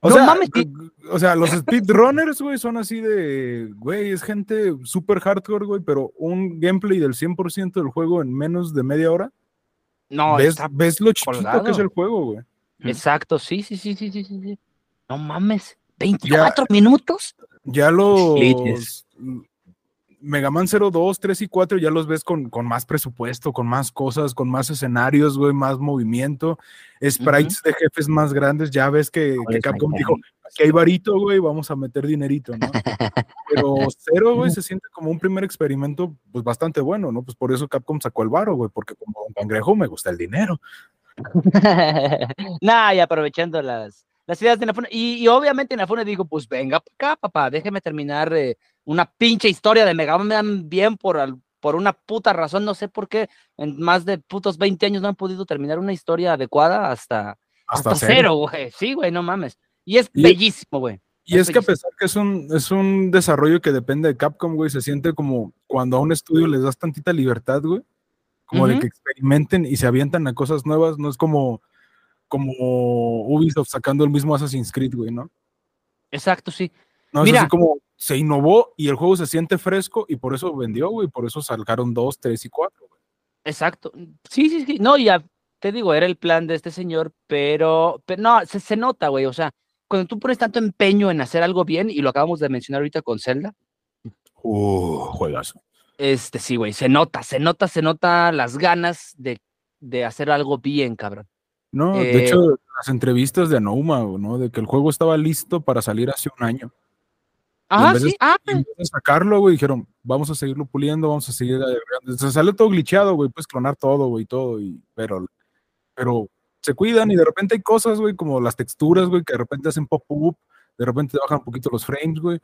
[SPEAKER 3] O
[SPEAKER 1] No
[SPEAKER 3] sea,
[SPEAKER 1] mames,
[SPEAKER 3] o sea, los speedrunners, güey, son así de, güey, es gente súper hardcore, güey, pero un gameplay del 100% del juego en menos de media hora.
[SPEAKER 1] No,
[SPEAKER 3] ¿Ves,
[SPEAKER 1] está
[SPEAKER 3] ves lo chiquito que es el juego, güey.
[SPEAKER 1] Exacto, sí, sí, sí, sí, sí, sí. No mames, 24 minutos.
[SPEAKER 3] Ya los. Mega Man 0, 2, 3 y 4 ya los ves con, con más presupuesto, con más cosas, con más escenarios, güey, más movimiento, sprites de jefes más grandes. Ya ves que, Capcom dijo, aquí hay varito, güey, vamos a meter dinerito, ¿no? Pero Zero, güey, se siente como un primer experimento, pues bastante bueno, ¿no? Pues por eso Capcom sacó el varo, güey, porque como un cangrejo me gusta el dinero.
[SPEAKER 1] nah, y aprovechando las, las ideas de Inafune. Y, y obviamente Inafune dijo, pues venga acá, papá, déjeme terminar eh, una pinche historia de Mega Man bien por, al- por una puta razón, no sé por qué, en más de putos 20 años no han podido terminar una historia adecuada hasta,
[SPEAKER 3] Hasta,
[SPEAKER 1] hasta
[SPEAKER 3] cero.
[SPEAKER 1] güey. Sí, güey, no mames. Y es
[SPEAKER 3] Y-
[SPEAKER 1] bellísimo, güey.
[SPEAKER 3] Y es que a pesar que es un, es un desarrollo que depende de Capcom, güey, se siente como cuando a un estudio les das tantita libertad, güey, como de que experimenten y se avientan a cosas nuevas, no es como, como Ubisoft sacando el mismo Assassin's Creed, güey, ¿no?
[SPEAKER 1] Exacto, sí.
[SPEAKER 3] No, es
[SPEAKER 1] Mira.
[SPEAKER 3] así como se innovó y el juego se siente fresco y por eso vendió, güey, por eso sacaron dos, tres y cuatro, güey.
[SPEAKER 1] Exacto. Sí, sí, sí. No, ya te digo, era el plan de este señor, pero, pero no, se, se nota, güey. O sea, cuando tú pones tanto empeño en hacer algo bien, y lo acabamos de mencionar ahorita con Zelda,
[SPEAKER 3] Uh, juegazo.
[SPEAKER 1] este sí, güey, se nota, se nota, se nota las ganas de, de hacer algo bien, cabrón.
[SPEAKER 3] No,
[SPEAKER 1] Eh,
[SPEAKER 3] de hecho, las entrevistas de Anouma, ¿no? De que el juego estaba listo para salir hace un año.
[SPEAKER 1] Ajá,
[SPEAKER 3] vez de-
[SPEAKER 1] sí. Ah,
[SPEAKER 3] Y en vez de sacarlo, güey, dijeron, vamos a seguirlo puliendo, vamos a seguir agregando. Se salió todo glitcheado, güey, puedes clonar todo, güey, todo, y, pero, pero se cuidan y de repente hay cosas, güey, como las texturas, güey, que de repente hacen pop-up, de repente te bajan un poquito los frames, güey,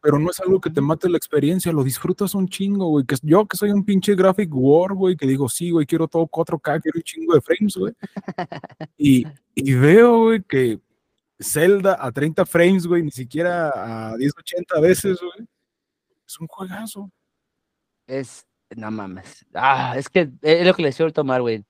[SPEAKER 3] pero no es algo que te mate la experiencia, lo disfrutas un chingo, güey, que yo que soy un pinche graphic war, güey, que digo, sí, güey, quiero todo 4K, quiero un chingo de frames, güey, y, y veo, güey, que Zelda a 30 frames, güey, ni siquiera a 1080 veces, güey. Es un juegazo.
[SPEAKER 1] es, no mames. Ah, es que es lo que le decía ahorita a Omar, güey.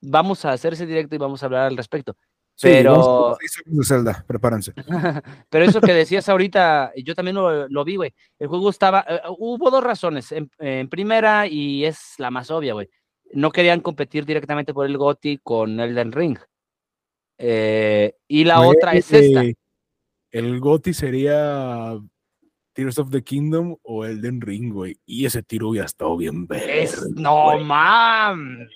[SPEAKER 1] Vamos a hacer ese directo y vamos a hablar al respecto.
[SPEAKER 3] Sí, vamos
[SPEAKER 1] Pero-
[SPEAKER 3] de Zelda, prepárense.
[SPEAKER 1] Pero eso que decías ahorita, yo también lo, lo vi, güey. El juego estaba. eh, hubo dos razones. En, en primera, y es la más obvia, güey. No querían competir directamente por el GOTY con Elden Ring. Eh, y la otra es esta.
[SPEAKER 3] eh, El GOTY sería Tears of the Kingdom o Elden Ring, güey. Y ese tiro hubiera estado bien
[SPEAKER 1] Es,
[SPEAKER 3] verde.
[SPEAKER 1] no mames.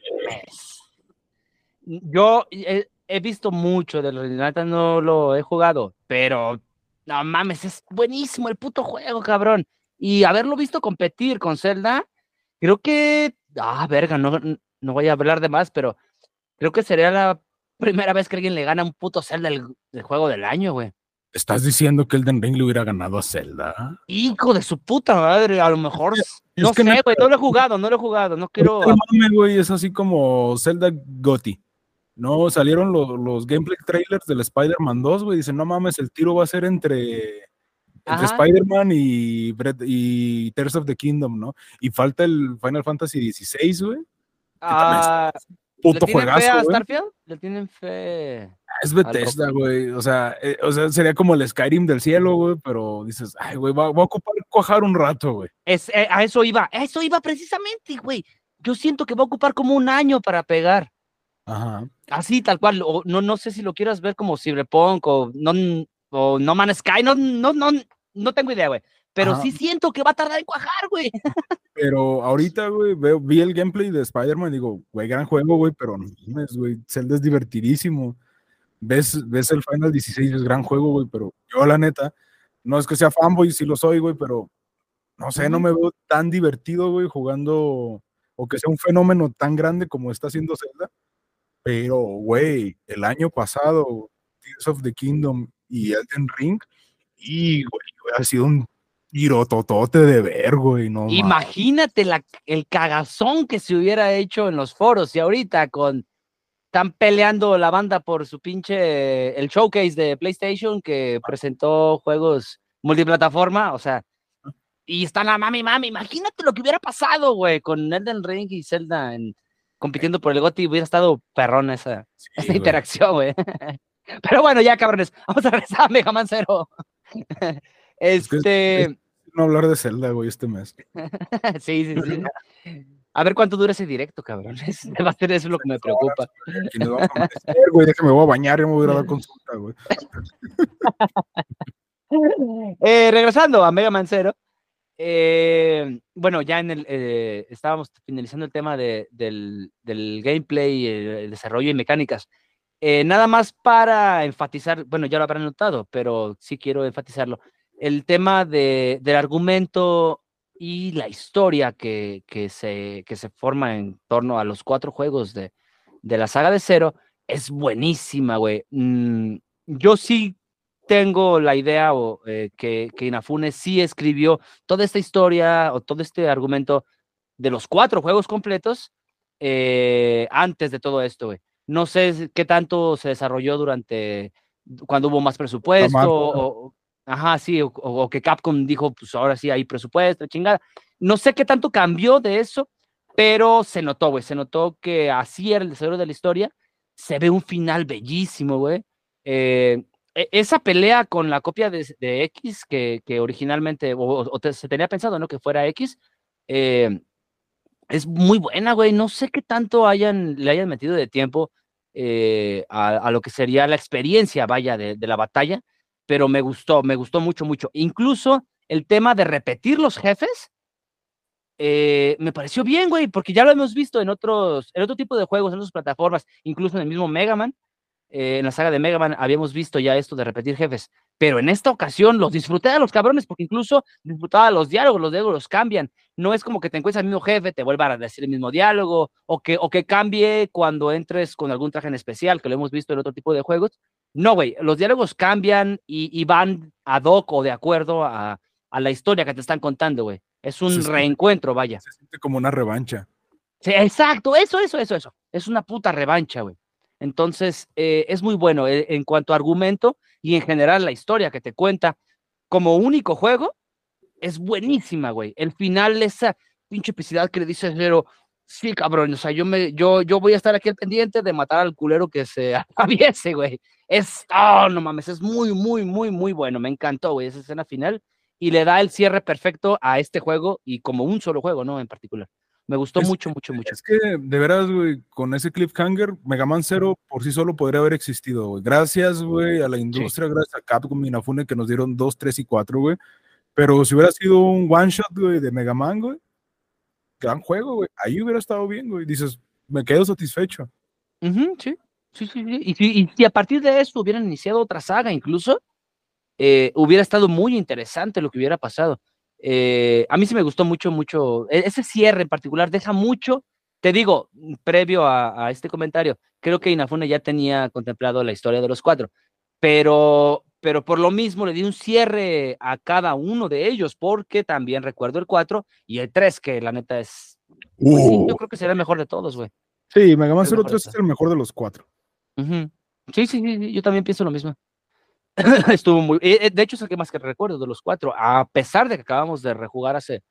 [SPEAKER 1] Yo he, he visto mucho de los neta no lo he jugado, pero no mames, es buenísimo el puto juego, cabrón. Y haberlo visto competir con Zelda, creo que. Ah, verga, no, no voy a hablar de más, pero creo que sería la primera vez que alguien le gana a un puto Zelda el, el juego del año, güey.
[SPEAKER 3] ¿Estás diciendo que Elden Ring le hubiera ganado a Zelda?
[SPEAKER 1] Hijo de su puta madre, a lo mejor. No
[SPEAKER 3] que
[SPEAKER 1] sé, güey, no lo he jugado, no lo he jugado, no quiero.
[SPEAKER 3] Mame, güey, es así como Zelda GOTY. No, salieron los, los gameplay trailers del Spider-Man 2, güey. Dicen, no mames, el tiro va a ser entre. Spider-Man y, y Tears of the Kingdom, ¿no? Y falta el Final Fantasy XVI, güey.
[SPEAKER 1] Ah, ¿Le
[SPEAKER 3] Puto
[SPEAKER 1] tienen fe a. Starfield? ¿Le tienen fe?
[SPEAKER 3] Es Bethesda, güey. O sea, eh, o sea, sería como el Skyrim del cielo, güey. Pero dices, ay, güey, va, va a ocupar cuajar un rato, güey.
[SPEAKER 1] Es, eh, a eso iba, a eso iba precisamente, güey. Yo siento que va a ocupar como un año para pegar.
[SPEAKER 3] Ajá.
[SPEAKER 1] Así, tal cual. O, no, no sé si lo quieras ver como Cyberpunk o No, o no Man's Sky. No, no, no, no tengo idea, güey. Pero
[SPEAKER 3] Ajá.
[SPEAKER 1] sí siento que va a tardar en cuajar, güey.
[SPEAKER 3] Pero ahorita, güey, veo, vi el gameplay de Spider-Man y digo, güey, gran juego, güey, pero no mames, güey, Zelda es divertidísimo. Ves, ves el Final 16, es gran juego, güey, pero yo, la neta, no es que sea fanboy, sí lo soy, güey, pero no sé, no me veo tan divertido, güey, jugando, o que sea un fenómeno tan grande como está haciendo Zelda. Pero, güey, el año pasado, Tears of the Kingdom y Elden Ring, y, güey, ha sido un tirototote de ver, güey, no.
[SPEAKER 1] Imagínate la, el cagazón que se hubiera hecho en los foros y ahorita con están peleando la banda por su pinche el showcase de PlayStation que presentó juegos multiplataforma, o sea, y están la mami mami, imagínate lo que hubiera pasado, güey, con Elden Ring y Zelda en- compitiendo por el GOTY, hubiera estado perrona esa,
[SPEAKER 3] Sí,
[SPEAKER 1] esa
[SPEAKER 3] güey.
[SPEAKER 1] interacción, güey. Pero bueno, ya cabrones, vamos a regresar a Mega Man Zero.
[SPEAKER 3] Es que-
[SPEAKER 1] Este,
[SPEAKER 3] no hablar de Zelda, güey, este mes.
[SPEAKER 1] sí, sí, sí. A ver cuánto dura ese directo, cabrón. Va a ser eso lo que me preocupa.
[SPEAKER 3] Nos a amanecer, güey, déjame voy a bañar, ya me voy a ir a la consulta, güey.
[SPEAKER 1] Eh, regresando a Mega Man Zero. eh, bueno, ya en el eh, estábamos finalizando el tema de- del, del gameplay, el, el desarrollo y mecánicas. Eh, nada más para enfatizar, bueno, ya lo habrán notado, pero sí quiero enfatizarlo. El tema de, del argumento y la historia que, que, se, que se forma en torno a los cuatro juegos de, de la saga de Zero es buenísima, güey. Mm, yo sí tengo la idea o, eh, que, que Inafune sí escribió toda esta historia o todo este argumento de los cuatro juegos completos eh, antes de todo esto, güey. No sé qué tanto se desarrolló durante cuando hubo más presupuesto o- ajá, sí, o, que Capcom dijo, pues ahora sí hay presupuesto, chingada. No sé qué tanto cambió de eso, pero se notó, güey, se notó que así era el desarrollo de la historia. Se ve un final bellísimo, güey. Eh, e- esa pelea con la copia de, X que, originalmente, o, se tenía pensado, ¿no? Que fuera X, eh, es muy buena, güey. No sé qué tanto hayan, le hayan metido de tiempo eh, a, lo que sería la experiencia, vaya, de la batalla, pero me gustó, me gustó mucho, mucho. Incluso el tema de repetir los jefes, eh, me pareció bien, güey, porque ya lo hemos visto en otros, en otro tipo de juegos, en otras plataformas, incluso en el mismo Mega Man, eh, en la saga de Mega Man habíamos visto ya esto de repetir jefes, pero en esta ocasión los disfruté a los cabrones, porque incluso disfrutaba los diálogos, los diálogos los cambian, no es como que te encuentres al mismo jefe, te vuelva a decir el mismo diálogo, o que, o que cambie cuando entres con algún traje en especial, que lo hemos visto en otro tipo de juegos. No, güey, los diálogos cambian y, y van ad hoc o de acuerdo a, a la historia que te están contando, güey. Es un reencuentro, vaya.
[SPEAKER 3] Se siente como una revancha.
[SPEAKER 1] Sí, exacto, eso, eso, eso, eso. Es una puta revancha, güey. Entonces, eh, es muy bueno eh, en cuanto a argumento y en general la historia que te cuenta como único juego es buenísima, güey. El final, esa pinche epicidad que le dice Zero, sí, cabrón, o sea, yo, me, yo, yo voy a estar aquí al pendiente de matar al culero que se atraviese, güey. Es, oh, no mames, es muy, muy, muy, muy bueno. Me encantó, güey, esa escena final y le da el cierre perfecto a este juego y como un solo juego, ¿no? En particular. Me gustó
[SPEAKER 3] Es-
[SPEAKER 1] mucho, mucho, mucho.
[SPEAKER 3] Es que, de veras, güey, con ese cliffhanger, Mega Man Zero por sí solo podría haber existido, güey. Gracias, güey, a la industria, gracias a Capcom y Inafune que nos dieron 2, 3 y 4, güey. Pero si hubiera sido un one shot, güey, de Mega Man, güey, gran juego, güey. Ahí hubiera estado bien, güey. Dices, me quedo satisfecho.
[SPEAKER 1] Ujú, sí, sí, sí, sí. Y, y si a partir de eso hubieran iniciado otra saga, incluso, eh, hubiera estado muy interesante lo que hubiera pasado. Eh, a mí sí me gustó mucho, mucho. e- Ese cierre en particular deja mucho. Te digo, previo a, a este comentario, creo que Inafune ya tenía contemplado la historia de los cuatro, pero, pero por lo mismo le di un cierre a cada uno de ellos, porque también recuerdo el 4 y el 3, que la neta es. pues sí, yo creo que será el mejor de todos, güey.
[SPEAKER 3] Sí, Mega Man
[SPEAKER 1] El
[SPEAKER 3] Zero
[SPEAKER 1] mejor
[SPEAKER 3] 3
[SPEAKER 1] está.
[SPEAKER 3] es el mejor de los cuatro.
[SPEAKER 1] Ujú. Sí, sí, sí, sí, yo también pienso lo mismo. Estuvo muy. eh, eh, De hecho, es el que más que recuerdo de los cuatro, a pesar de que acabamos de rejugar hace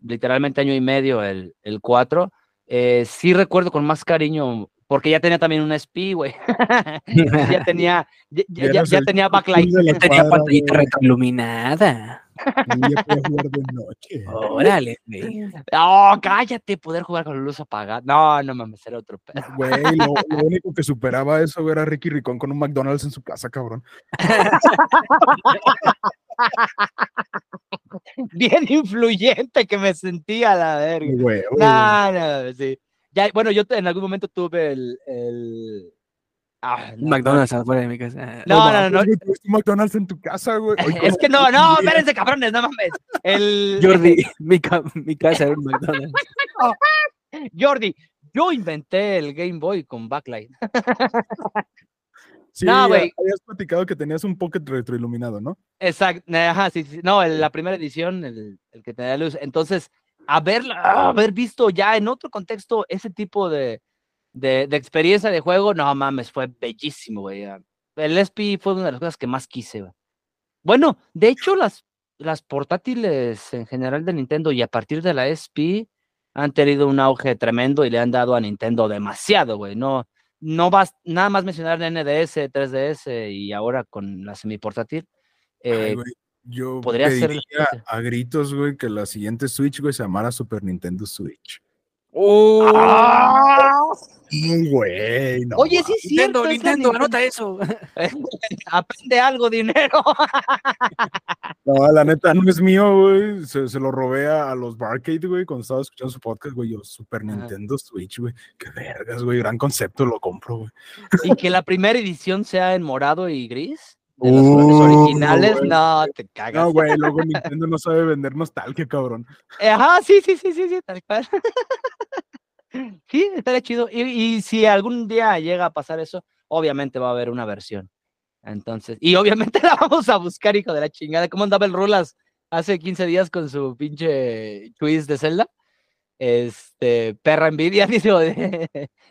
[SPEAKER 1] literalmente año y medio el, el 4, eh, sí recuerdo con más cariño, porque ya tenía también una SP, güey. ya tenía, ya, tenía backlight.
[SPEAKER 2] Ya tenía pantallita retroiluminada.
[SPEAKER 3] Y ya podía jugar de noche.
[SPEAKER 2] Órale, güey.
[SPEAKER 1] No, cállate, poder jugar con la luz apagada. No, no mames, era otro pedo.
[SPEAKER 3] Güey, lo, lo único que superaba eso era Ricky Ricón con un McDonald's en su casa, cabrón.
[SPEAKER 1] Bien influyente que me sentía la verga.
[SPEAKER 3] Güey, güey.
[SPEAKER 1] No, no, sí. Ya, bueno, yo en algún momento tuve el. el... Ah, no,
[SPEAKER 2] McDonald's afuera de mi casa.
[SPEAKER 1] No, no, no, no.
[SPEAKER 3] McDonald's en tu casa, güey.
[SPEAKER 1] Es
[SPEAKER 3] ¿cómo
[SPEAKER 1] que no, no, espérense, cabrones, no mames. El
[SPEAKER 2] Jordi, mi, ca- mi casa era un McDonald's.
[SPEAKER 1] Jordi, yo inventé el Game Boy con backlight.
[SPEAKER 3] Sí,
[SPEAKER 1] No, güey.
[SPEAKER 3] habías platicado que tenías un pocket retroiluminado, ¿no?
[SPEAKER 1] Exacto, ajá, sí, sí. No, el- la primera edición, el, el que tenía luz. Entonces, haberla, haber visto ya en otro contexto ese tipo de, de, de experiencia de juego, no mames, fue bellísimo, güey. ah. El SP fue una de las cosas que más quise, güey. Bueno, de hecho, las, las portátiles en general de Nintendo y a partir de la SP han tenido un auge tremendo y le han dado a Nintendo demasiado, güey. No, no vas nada más mencionar NDS, 3DS y ahora con la semiportátil.
[SPEAKER 3] Ay,
[SPEAKER 1] Eh,
[SPEAKER 3] güey, yo
[SPEAKER 1] podría ser
[SPEAKER 3] pediría
[SPEAKER 1] siguiente.
[SPEAKER 3] a gritos, güey, que la siguiente Switch, güey, se llamara Super Nintendo Switch.
[SPEAKER 2] ¡Oh!
[SPEAKER 3] Güey, no.
[SPEAKER 1] Oye, sí es
[SPEAKER 2] Nintendo,
[SPEAKER 1] cierto.
[SPEAKER 2] Nintendo,
[SPEAKER 1] Nintendo-
[SPEAKER 2] anota eso.
[SPEAKER 1] Aprende algo, dinero.
[SPEAKER 3] No, la neta no es mío, güey. Se, se lo robé a, los Barcade, güey, cuando estaba escuchando su podcast, güey. Yo, Super. Nintendo Switch, güey. Qué vergas, güey. Gran concepto, lo compro, güey.
[SPEAKER 1] y que la primera edición sea en morado y gris. De los
[SPEAKER 3] Uh,
[SPEAKER 1] originales, no, te cagas.
[SPEAKER 3] No, güey, luego Nintendo no sabe vender nostalgia, cabrón.
[SPEAKER 1] Ajá, sí, sí, sí, sí, sí, tal cual. Sí, estaría chido. Y, y si algún día llega a pasar eso, obviamente va a haber una versión. Entonces, y obviamente la vamos a buscar, hijo de la chingada. ¿Cómo andaba el Rulas hace 15 días con su pinche twist de Zelda? Este, perra envidia, dijo,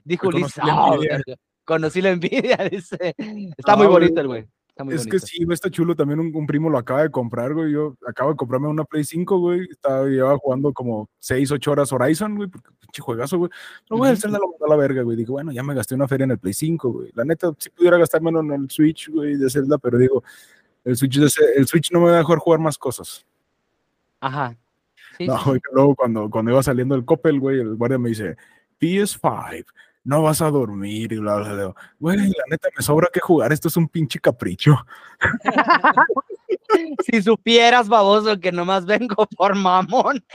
[SPEAKER 1] dijo verga, Conocí la envidia, dice. Está muy
[SPEAKER 3] Ah, güey,
[SPEAKER 1] bonito el güey. Está muy
[SPEAKER 3] Es
[SPEAKER 1] bonito.
[SPEAKER 3] que sí, está chulo. También un, un primo lo acaba de comprar, güey. Yo acabo de comprarme una Play 5, güey. Estaba, llevaba jugando como 6, 8 horas Horizon, güey. Porque pinche juegazo, güey. No, güey, el
[SPEAKER 1] Ujú.
[SPEAKER 3] Zelda lo mandó a la verga, güey. Digo, bueno, ya me gasté una feria en el Play 5, güey. La neta, sí pudiera gastármelo en el Switch, güey, de Zelda, pero digo, el Switch, de el Switch no me va a dejar jugar más cosas.
[SPEAKER 1] Ajá. Sí,
[SPEAKER 3] No,
[SPEAKER 1] sí,
[SPEAKER 3] güey, luego cuando, cuando iba saliendo el Coppel, güey, el guardia me dice, PS5, no vas a dormir y bla, bla, bla. Güey, la neta, me sobra que jugar. Esto es un pinche capricho.
[SPEAKER 1] Si supieras, baboso, que nomás vengo por mamón.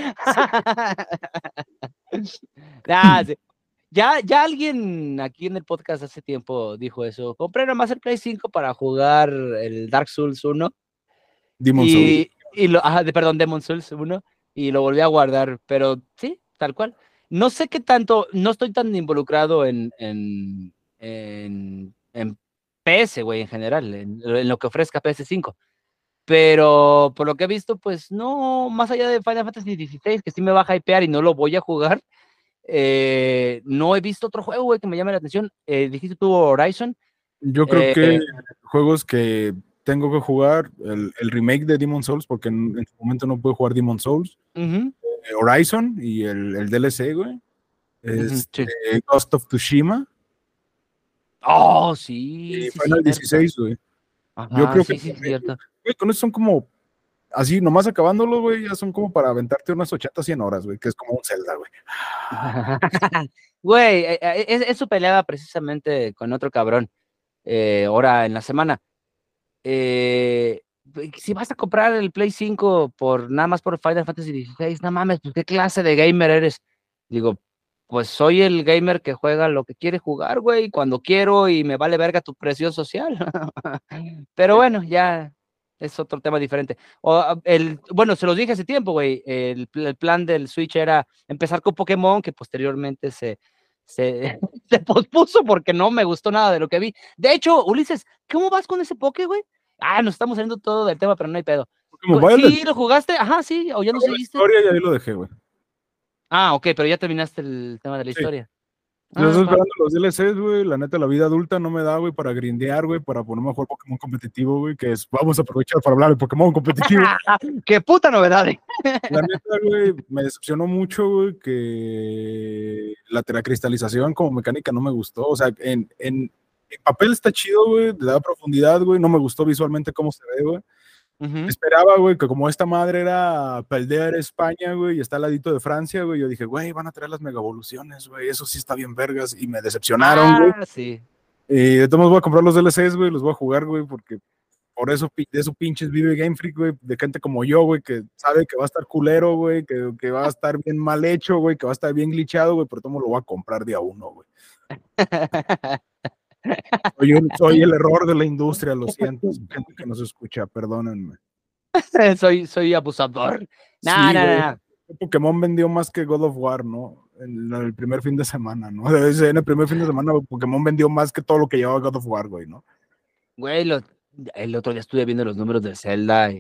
[SPEAKER 1] Ah, sí. Ya, ya alguien aquí en el podcast hace tiempo dijo eso. Compré nomás el Play 5 para jugar el Dark Souls 1
[SPEAKER 3] Demon Souls.
[SPEAKER 1] y, lo, ajá, perdón, Demon Souls 1 y lo volví a guardar, pero sí, tal cual. No sé qué tanto, no estoy tan involucrado en, en, en, en PS, güey, en general, en, en lo que ofrezca PS5. Pero por lo que he visto, pues no, más allá de Final Fantasy XVI, que sí me va a hypear y no lo voy a jugar, eh, no he visto otro juego, güey, que me llame la atención. Eh, dijiste tú Horizon.
[SPEAKER 3] Yo creo
[SPEAKER 1] Eh,
[SPEAKER 3] que juegos que tengo que jugar, el, el remake de Demon Souls, porque en, en su momento no pude jugar Demon Souls,
[SPEAKER 1] Ujú,
[SPEAKER 3] eh, Horizon y el, el DLC, güey. Este,
[SPEAKER 1] sí.
[SPEAKER 3] Ghost of Tsushima
[SPEAKER 1] Oh, sí.
[SPEAKER 3] y
[SPEAKER 1] sí,
[SPEAKER 3] Final
[SPEAKER 1] cierto.
[SPEAKER 3] 16, güey.
[SPEAKER 1] Ajá,
[SPEAKER 3] creo
[SPEAKER 1] sí,
[SPEAKER 3] que
[SPEAKER 1] sí,
[SPEAKER 3] también,
[SPEAKER 1] cierto.
[SPEAKER 3] Güey, con eso son como, así, nomás acabándolo, güey, ya son como para aventarte unas 80, 100 horas, güey, que es como un Zelda, güey.
[SPEAKER 1] Güey, eh, eh, es- eso peleaba precisamente con otro cabrón eh, ahora en la semana. Eh, si vas a comprar el Play 5 por nada más por Final Fantasy XVI, no mames, pues qué clase de gamer eres. Digo, pues soy el gamer que juega lo que quiere jugar, güey, cuando quiero y me vale verga tu presión social. Pero bueno, ya es otro tema diferente. O, ah, el, bueno, se los dije hace tiempo, güey. El plan del Switch era empezar con Pokémon, que posteriormente se, se, se pospuso porque no me gustó nada de lo que vi. De hecho, Ulises, ¿cómo vas con ese Poké, güey? Ah, nos estamos saliendo todo del tema, pero no hay pedo. ¿Sí lo jugaste? Ajá, sí, o ya no seguiste.
[SPEAKER 3] historia y ahí lo dejé, güey.
[SPEAKER 1] Ah, ok, pero ya terminaste el tema de la
[SPEAKER 3] Sí.
[SPEAKER 1] historia.
[SPEAKER 3] Yo
[SPEAKER 1] Ah,
[SPEAKER 3] estoy esperando los DLCs, güey. La neta, la vida adulta no me da, güey, para grindear, güey, para ponerme a jugar Pokémon competitivo, güey, que es, vamos a aprovechar para hablar de Pokémon competitivo.
[SPEAKER 1] ¡Qué puta novedad! eh!
[SPEAKER 3] La neta, güey, me decepcionó mucho, güey, que la teracristalización como mecánica no me gustó. O sea, en, en, en papel está chido, güey, le da profundidad, güey. No me gustó visualmente cómo se ve, güey. Esperaba, güey, que como esta madre era Pelder España, güey, y está al ladito de Francia, güey, yo dije, güey, van a traer las mega evoluciones, güey, eso sí está bien vergas, y me decepcionaron, güey.
[SPEAKER 1] Ah, sí.
[SPEAKER 3] Y de todos modos voy a comprar los DLCs, güey, los voy a jugar, güey, porque por eso, de eso pinches vive Game Freak, güey, de gente como yo, güey, que sabe que va a estar culero, güey, que, que va a estar bien mal hecho, güey, que va a estar bien glitchado, güey, pero todo lo voy a comprar de a uno, güey. Soy, un- soy el error de la industria, lo siento, gente que nos escucha, perdónenme.
[SPEAKER 1] soy, soy abusador. No,
[SPEAKER 3] Sí,
[SPEAKER 1] no, no, no.
[SPEAKER 3] Pokémon vendió más que God of War, ¿no? En el primer fin de semana, ¿no? En el primer fin de semana Pokémon vendió más que todo lo que llevaba God of War, güey, ¿no?
[SPEAKER 1] Güey, lo- el otro día estuve viendo los números de Zelda y,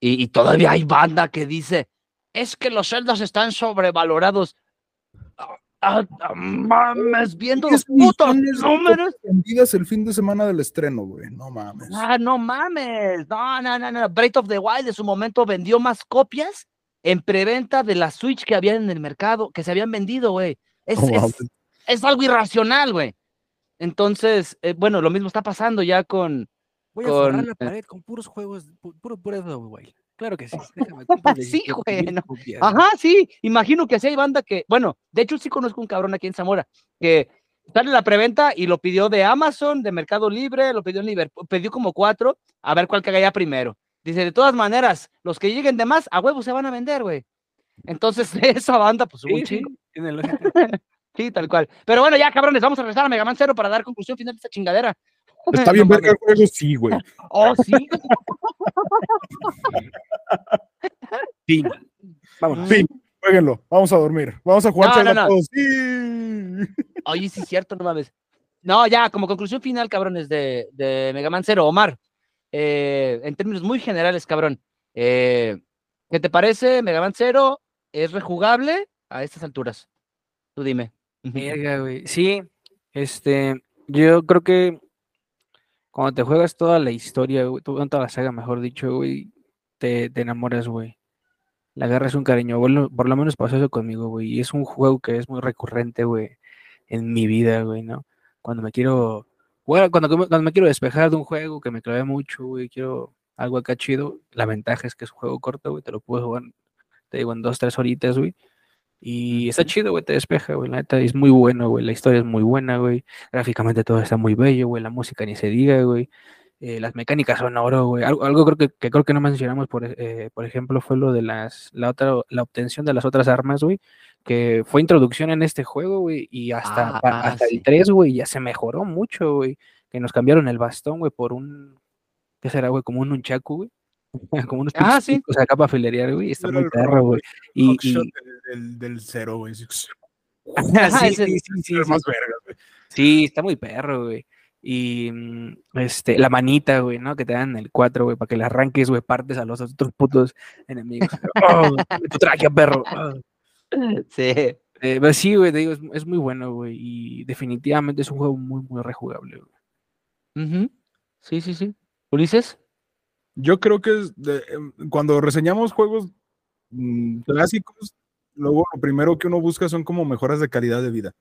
[SPEAKER 1] y, y todavía hay banda que dice, es que los Zeldas están sobrevalorados. Ah, mames, viendo los
[SPEAKER 3] 10
[SPEAKER 1] putos números.
[SPEAKER 3] Vendidas el fin de semana del estreno, güey, no mames.
[SPEAKER 1] Ah, no mames. No, no, no, no. Breath of the Wild en su momento vendió más copias en preventa de la Switch que había en el mercado, que se habían vendido, güey. Es,
[SPEAKER 3] Oh, wow.
[SPEAKER 1] es, es algo irracional, güey. Entonces, eh, bueno, lo mismo está pasando ya con.
[SPEAKER 2] Voy a
[SPEAKER 1] Con-
[SPEAKER 2] forrar la pared con puros juegos, pu- puro Breath of the Wild. Claro que sí. Déjame comprar
[SPEAKER 1] Sí,
[SPEAKER 2] 17
[SPEAKER 1] güey, no. Ajá, sí, imagino que así hay banda que, bueno, de hecho sí conozco un cabrón aquí en Zamora que sale la preventa y lo pidió de Amazon, de Mercado Libre, lo pidió en Liverpool, pidió como cuatro, a ver cuál caiga primero. Dice, de todas maneras, los que lleguen de más, a huevo se van a vender, güey. Entonces, esa banda, pues un
[SPEAKER 2] Sí, sí,
[SPEAKER 1] chingo.
[SPEAKER 2] lógica.
[SPEAKER 1] Sí, tal cual. Pero bueno, ya, cabrones, vamos a regresar a Mega Man Zero para dar conclusión final de esta chingadera.
[SPEAKER 3] Está bien verga el juego, sí, güey.
[SPEAKER 1] Oh, sí.
[SPEAKER 2] Fin. Vámonos.
[SPEAKER 3] Sí, jueguenlo. Vamos a dormir. Vamos a jugar
[SPEAKER 1] No, no, no.
[SPEAKER 3] todos. Sí.
[SPEAKER 1] Oye, sí es cierto, no mames. No, ya, como conclusión final, cabrones, de, de Mega Man Zero, Omar, eh, en términos muy generales, cabrón, eh, ¿qué te parece? Mega Man Zero es rejugable a estas alturas. Tú dime.
[SPEAKER 2] Verga, güey. Sí, este, yo creo que cuando te juegas toda la historia, güey, to- toda la saga, mejor dicho, güey, te, enamoras, güey. Le agarras un cariño. Lo, por lo menos pasó eso conmigo, güey. Y es un juego que es muy recurrente, güey, en mi vida, güey, ¿no? Cuando me quiero, bueno, cuando, me- quiero despejar de un juego que me clavé mucho, güey, quiero algo acá chido. La ventaja es que es un juego corto, güey, te lo puedes jugar, te digo, en dos, tres horitas, güey. Y está chido, güey, te despeja, güey. La neta es muy bueno, güey. La historia es muy buena, güey. Gráficamente todo está muy bello, güey. La música ni se diga, güey. Eh, las mecánicas son oro, güey. Algo, algo creo que, que creo que no mencionamos, por, eh, por ejemplo, fue lo de las, la otra, la obtención de las otras armas, güey. Que fue introducción en este juego, güey. Y hasta, pa-
[SPEAKER 1] Ah,
[SPEAKER 2] hasta
[SPEAKER 1] sí.
[SPEAKER 2] el 3, güey, ya se mejoró mucho, güey. Que nos cambiaron el bastón, güey, por un. ¿Qué será, güey? Como un nunchaku, güey. Como unos
[SPEAKER 1] Ah,
[SPEAKER 2] pinches
[SPEAKER 1] sí.
[SPEAKER 2] picos acá para filerear, güey. Está muy perro, güey.
[SPEAKER 3] el
[SPEAKER 2] Y, y-
[SPEAKER 3] del, del, del cero, güey. Sí,
[SPEAKER 1] Ajá,
[SPEAKER 2] sí,
[SPEAKER 1] ese-
[SPEAKER 2] sí, sí, sí,
[SPEAKER 3] era
[SPEAKER 2] sí.
[SPEAKER 3] más verga, güey.
[SPEAKER 2] Sí, está muy perro, güey. Y mm, este, la manita, güey, ¿no? Que te dan el 4, güey, para que le arranques, güey, partes a los otros putos enemigos. ¡Oh! tu tráquea, perro. ¡Oh!
[SPEAKER 1] Sí.
[SPEAKER 2] Eh, pero sí, güey, te digo, es, es muy bueno, güey. Y definitivamente es un juego muy, muy rejugable, güey.
[SPEAKER 1] Sí, sí, sí. ¿Ulises?
[SPEAKER 3] Yo creo que es de- em, cuando reseñamos juegos mm, clásicos, luego lo primero que uno busca son como mejoras de calidad de vida.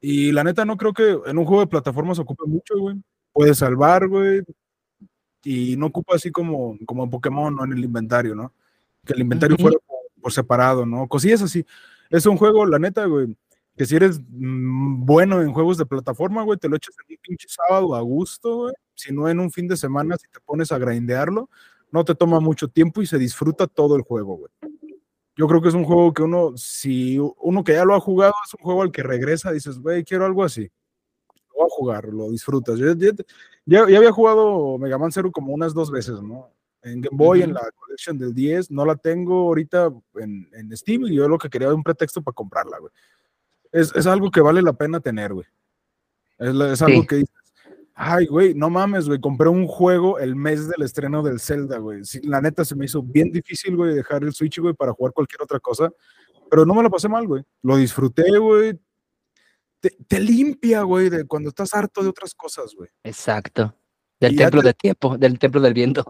[SPEAKER 3] Y la neta no creo que en un juego de plataformas ocupe mucho, güey. Puedes salvar, güey. Y no ocupa así como, como en Pokémon, ¿no? En el inventario, ¿no? Que el inventario fuera por, por separado, ¿no? Cosillas así. Es un juego, la neta, güey, que si eres mm, bueno en juegos de plataforma, güey, te lo echas en un pinche sábado a gusto, güey. Si no en un fin de semana, si te pones a grindearlo, no te toma mucho tiempo y se disfruta todo el juego, güey. Yo creo que es un juego que uno, si uno que ya lo ha jugado, es un juego al que regresa, dices, güey, quiero algo así. Lo voy a jugar, lo disfrutas. Yo ya, ya- ya había jugado Mega Man Zero como unas dos veces, ¿no? En Game Boy, en la Collection del 10, no la tengo ahorita en, en Steam y yo lo que quería era un pretexto para comprarla, güey. Es, es algo que vale la pena tener, güey. Es, es algo
[SPEAKER 1] Sí.
[SPEAKER 3] que dices, ay, güey, no mames, güey, compré un juego el mes del estreno del Zelda, güey. Sí, la neta se me hizo bien difícil, güey, dejar el Switch, güey, para jugar cualquier otra cosa, pero no me la pasé mal, güey. Lo disfruté, güey. Te, te limpia, güey, de cuando estás harto de otras cosas, güey.
[SPEAKER 1] Exacto. Del
[SPEAKER 3] Y
[SPEAKER 1] templo
[SPEAKER 3] te-
[SPEAKER 1] de tiempo, del templo del viento.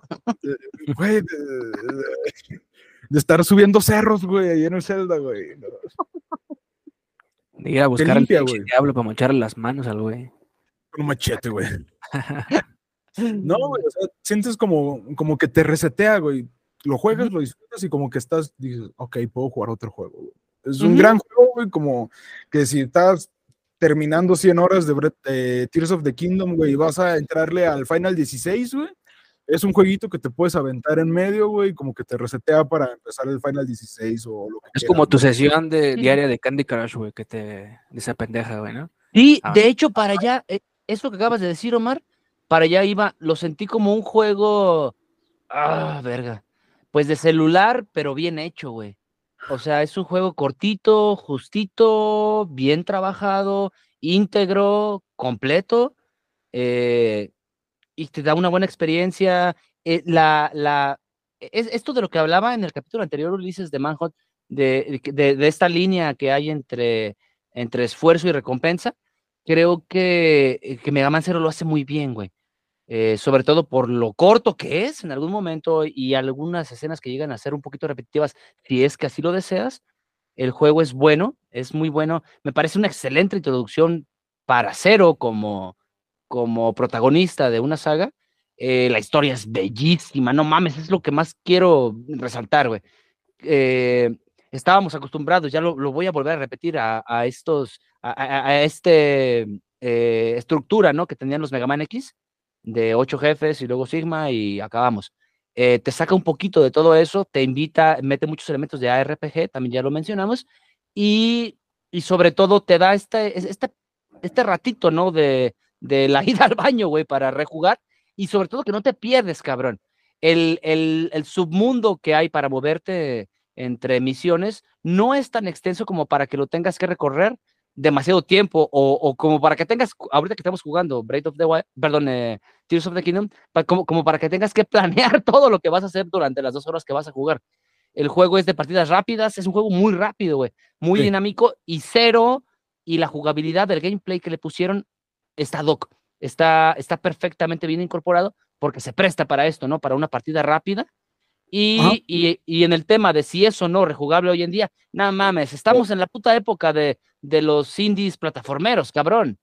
[SPEAKER 3] Güey, de, de- de estar subiendo cerros, güey, ahí en el Zelda, güey.
[SPEAKER 2] De ir a buscar al
[SPEAKER 3] limpia, güey.
[SPEAKER 2] diablo para mocharle las manos al güey.
[SPEAKER 3] Con un machete, güey. No, güey, o sea, sientes como, como que te resetea, güey. Lo juegas, lo disfrutas y como que estás, dices, ok, puedo jugar otro juego, güey. Es un gran juego, güey, como que si estás terminando 100 horas de, Tears of the Kingdom, güey, y vas a entrarle al Final 16, güey. Es un jueguito que te puedes aventar en medio, güey, como que te resetea para empezar el Final 16 o lo que
[SPEAKER 2] Es
[SPEAKER 3] quieras,
[SPEAKER 2] como tu
[SPEAKER 3] güey.
[SPEAKER 2] sesión de, diaria de Candy Crush, güey, que te. de esa pendeja, güey, ¿no?
[SPEAKER 1] Sí,
[SPEAKER 2] Ah.
[SPEAKER 1] de hecho, para allá, eh, eso que acabas de decir, Omar, para allá iba, lo sentí como un juego, ah, verga, pues de celular, pero bien hecho, güey. O sea, es un juego cortito, justito, bien trabajado, íntegro, completo, eh, y te da una buena experiencia. eh, la, la, es, esto de lo que hablaba en el capítulo anterior, Ulises, de Manhunt, de, de, de esta línea que hay entre, entre esfuerzo y recompensa, creo que, eh, que Mega Man Zero lo hace muy bien, güey. Eh, sobre todo por lo corto que es en algún momento y algunas escenas que llegan a ser un poquito repetitivas, si es que así lo deseas. El juego es bueno, es muy bueno. Me parece una excelente introducción para Zero como, como protagonista de una saga. Eh, la historia es bellísima, no mames, es lo que más quiero resaltar, güey. Eh, estábamos acostumbrados, ya lo, lo, voy a volver a repetir, a, a estos, a, a, a este eh, estructura, ¿no? Que tenían los Mega Man X, de ocho jefes y luego Sigma y acabamos. Eh, te saca un poquito de todo eso, te invita, mete muchos elementos de ARPG, también ya lo mencionamos, y, y sobre todo te da este, este, este ratito, ¿no? De, de la ida al baño, güey, para rejugar, y sobre todo que no te pierdes, cabrón. El, el, el submundo que hay para moverte entre misiones no es tan extenso como para que lo tengas que recorrer demasiado tiempo o, o, como para que tengas, ahorita que estamos jugando Breath of the Wild, perdón, eh, Tears of the Kingdom, pa, como, como para que tengas que planear todo lo que vas a hacer durante las dos horas que vas a jugar. El juego es de partidas rápidas, es un juego muy rápido, güey, muy sí. dinámico y cero, y la jugabilidad del gameplay que le pusieron está doc, está, está perfectamente bien incorporado porque se presta para esto, ¿no? Para una partida rápida. Y, y, y, en el tema de si es o no rejugable hoy en día, nada mames, estamos en la puta época de, de los indies plataformeros, cabrón.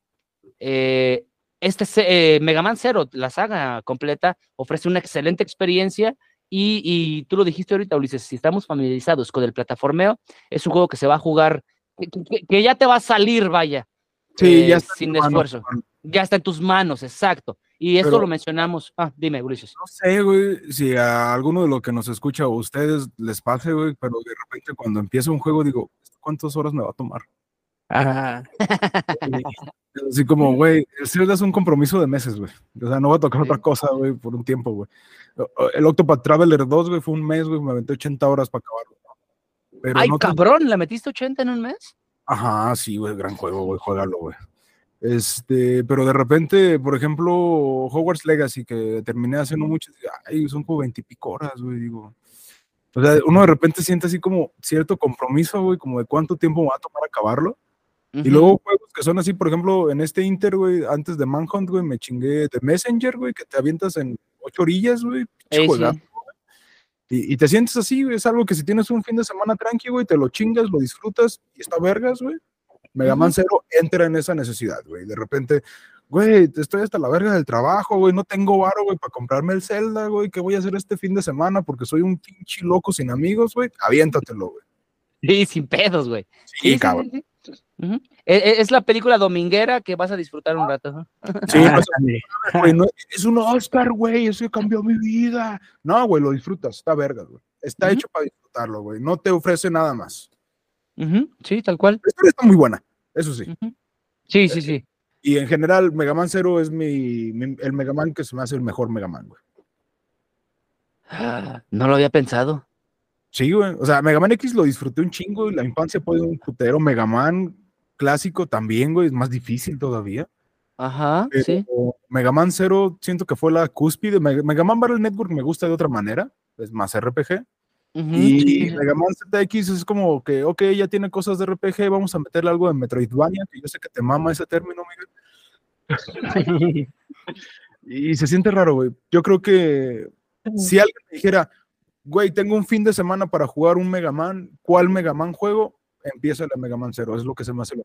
[SPEAKER 1] Eh, este eh, Mega Man Zero, la saga completa, ofrece una excelente experiencia y, y, tú lo dijiste ahorita, Ulises, si estamos familiarizados con el plataformeo, es un juego que se va a jugar, que, que, que ya te va a salir, vaya,
[SPEAKER 3] sí, eh, ya
[SPEAKER 1] sin esfuerzo. Ya está en tus manos, exacto. Y esto Pero, lo mencionamos. Ah, dime, Ulises.
[SPEAKER 3] No sé, güey, si a alguno de los que nos escucha o a ustedes les pase, güey, pero de repente cuando empieza un juego digo, ¿cuántas horas me va a tomar?
[SPEAKER 2] Ajá.
[SPEAKER 3] Así como, güey, el Zelda es un compromiso de meses, güey. O sea, no va a tocar sí. otra cosa, güey, por un tiempo, güey. El Octopath Traveler 2, güey, fue un mes, güey, me aventé 80 horas para acabarlo.
[SPEAKER 1] Pero Ay, no cabrón, te... ¿le metiste 80 en un mes?
[SPEAKER 3] Ajá, sí, güey, gran juego, güey, juégalo, güey. Este, pero de repente, por ejemplo, Hogwarts Legacy, que terminé haciendo mucho, ay, son como veintipico horas, güey, digo. O sea, uno de repente siente así como cierto compromiso, güey, como de cuánto tiempo va a tomar acabarlo. Uh -huh. Y luego juegos que son así, por ejemplo, en este Inter, güey, antes de Manhunt, güey, me chingué de Messenger, güey, que te avientas en ocho orillas, güey.
[SPEAKER 1] Sí.
[SPEAKER 3] Y, y, te sientes así, güey, es algo que si tienes un fin de semana tranqui, güey, te lo chingas, lo disfrutas y está vergas, güey. Mega Man Zero entra en esa necesidad, güey. De repente, güey, estoy hasta la verga del trabajo, güey, no tengo varo, güey, para comprarme el Zelda, güey, ¿qué voy a hacer este fin de semana? Porque soy un pinche loco sin amigos, güey, aviéntatelo, güey.
[SPEAKER 1] Sí, sin pedos, güey.
[SPEAKER 3] Sí, sí, cabrón. Sí,
[SPEAKER 1] sí. Uh -huh. es, es, la película dominguera que vas a disfrutar un rato. ¿no?
[SPEAKER 3] Sí, pues, güey, no, es un Oscar, güey, eso cambió mi vida. No, güey, lo disfrutas, está verga, güey. Está uh -huh. hecho para disfrutarlo, güey. No te ofrece nada más.
[SPEAKER 1] Uh -huh. Sí, tal cual.
[SPEAKER 3] La historia está muy buena, eso sí.
[SPEAKER 1] Sí, sí, sí.
[SPEAKER 3] Y en general, Mega Man Zero es mi, mi, el Mega Man que se me hace el mejor Mega Man, güey.
[SPEAKER 1] Ah, no lo había pensado.
[SPEAKER 3] Sí, güey. O sea, Mega Man X lo disfruté un chingo y la infancia fue un putero. Mega Man clásico también, güey, es más difícil todavía.
[SPEAKER 1] Ajá, Pero sí.
[SPEAKER 3] Mega Man Zero siento que fue la cúspide. Mega Man Battle Network me gusta de otra manera, es más RPG. Uh -huh. Y Mega Man ZX es como que, ok, ya tiene cosas de RPG, vamos a meterle algo de Metroidvania, que yo sé que te mama ese término, Miguel. y se siente raro, güey. Yo creo que si alguien me dijera, güey, tengo un fin de semana para jugar un Mega Man, ¿cuál Mega Man juego? Empieza la Mega Man Zero, es lo que se me hace lo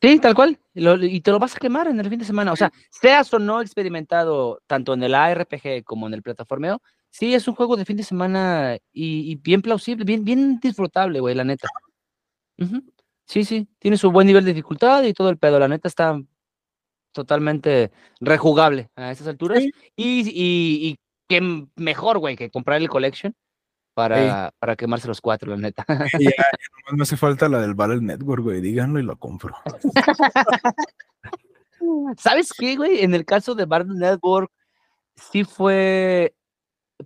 [SPEAKER 1] Sí, tal cual. Lo, y te lo vas a quemar en el fin de semana. O sea, seas o no experimentado tanto en el ARPG como en el plataformeo, sí es un juego de fin de semana y, y bien plausible, bien, bien disfrutable, güey, la neta. Uh -huh. Sí, sí, tiene su buen nivel de dificultad y todo el pedo. La neta está totalmente rejugable a estas alturas. Sí. Y, y, y qué mejor, güey, que comprar el collection para, sí. para quemarse los cuatro, la neta.
[SPEAKER 3] Ya, me hace falta la del Battle Network, güey, díganlo y lo compro.
[SPEAKER 1] ¿Sabes qué, güey? En el caso de Battle Network, sí fue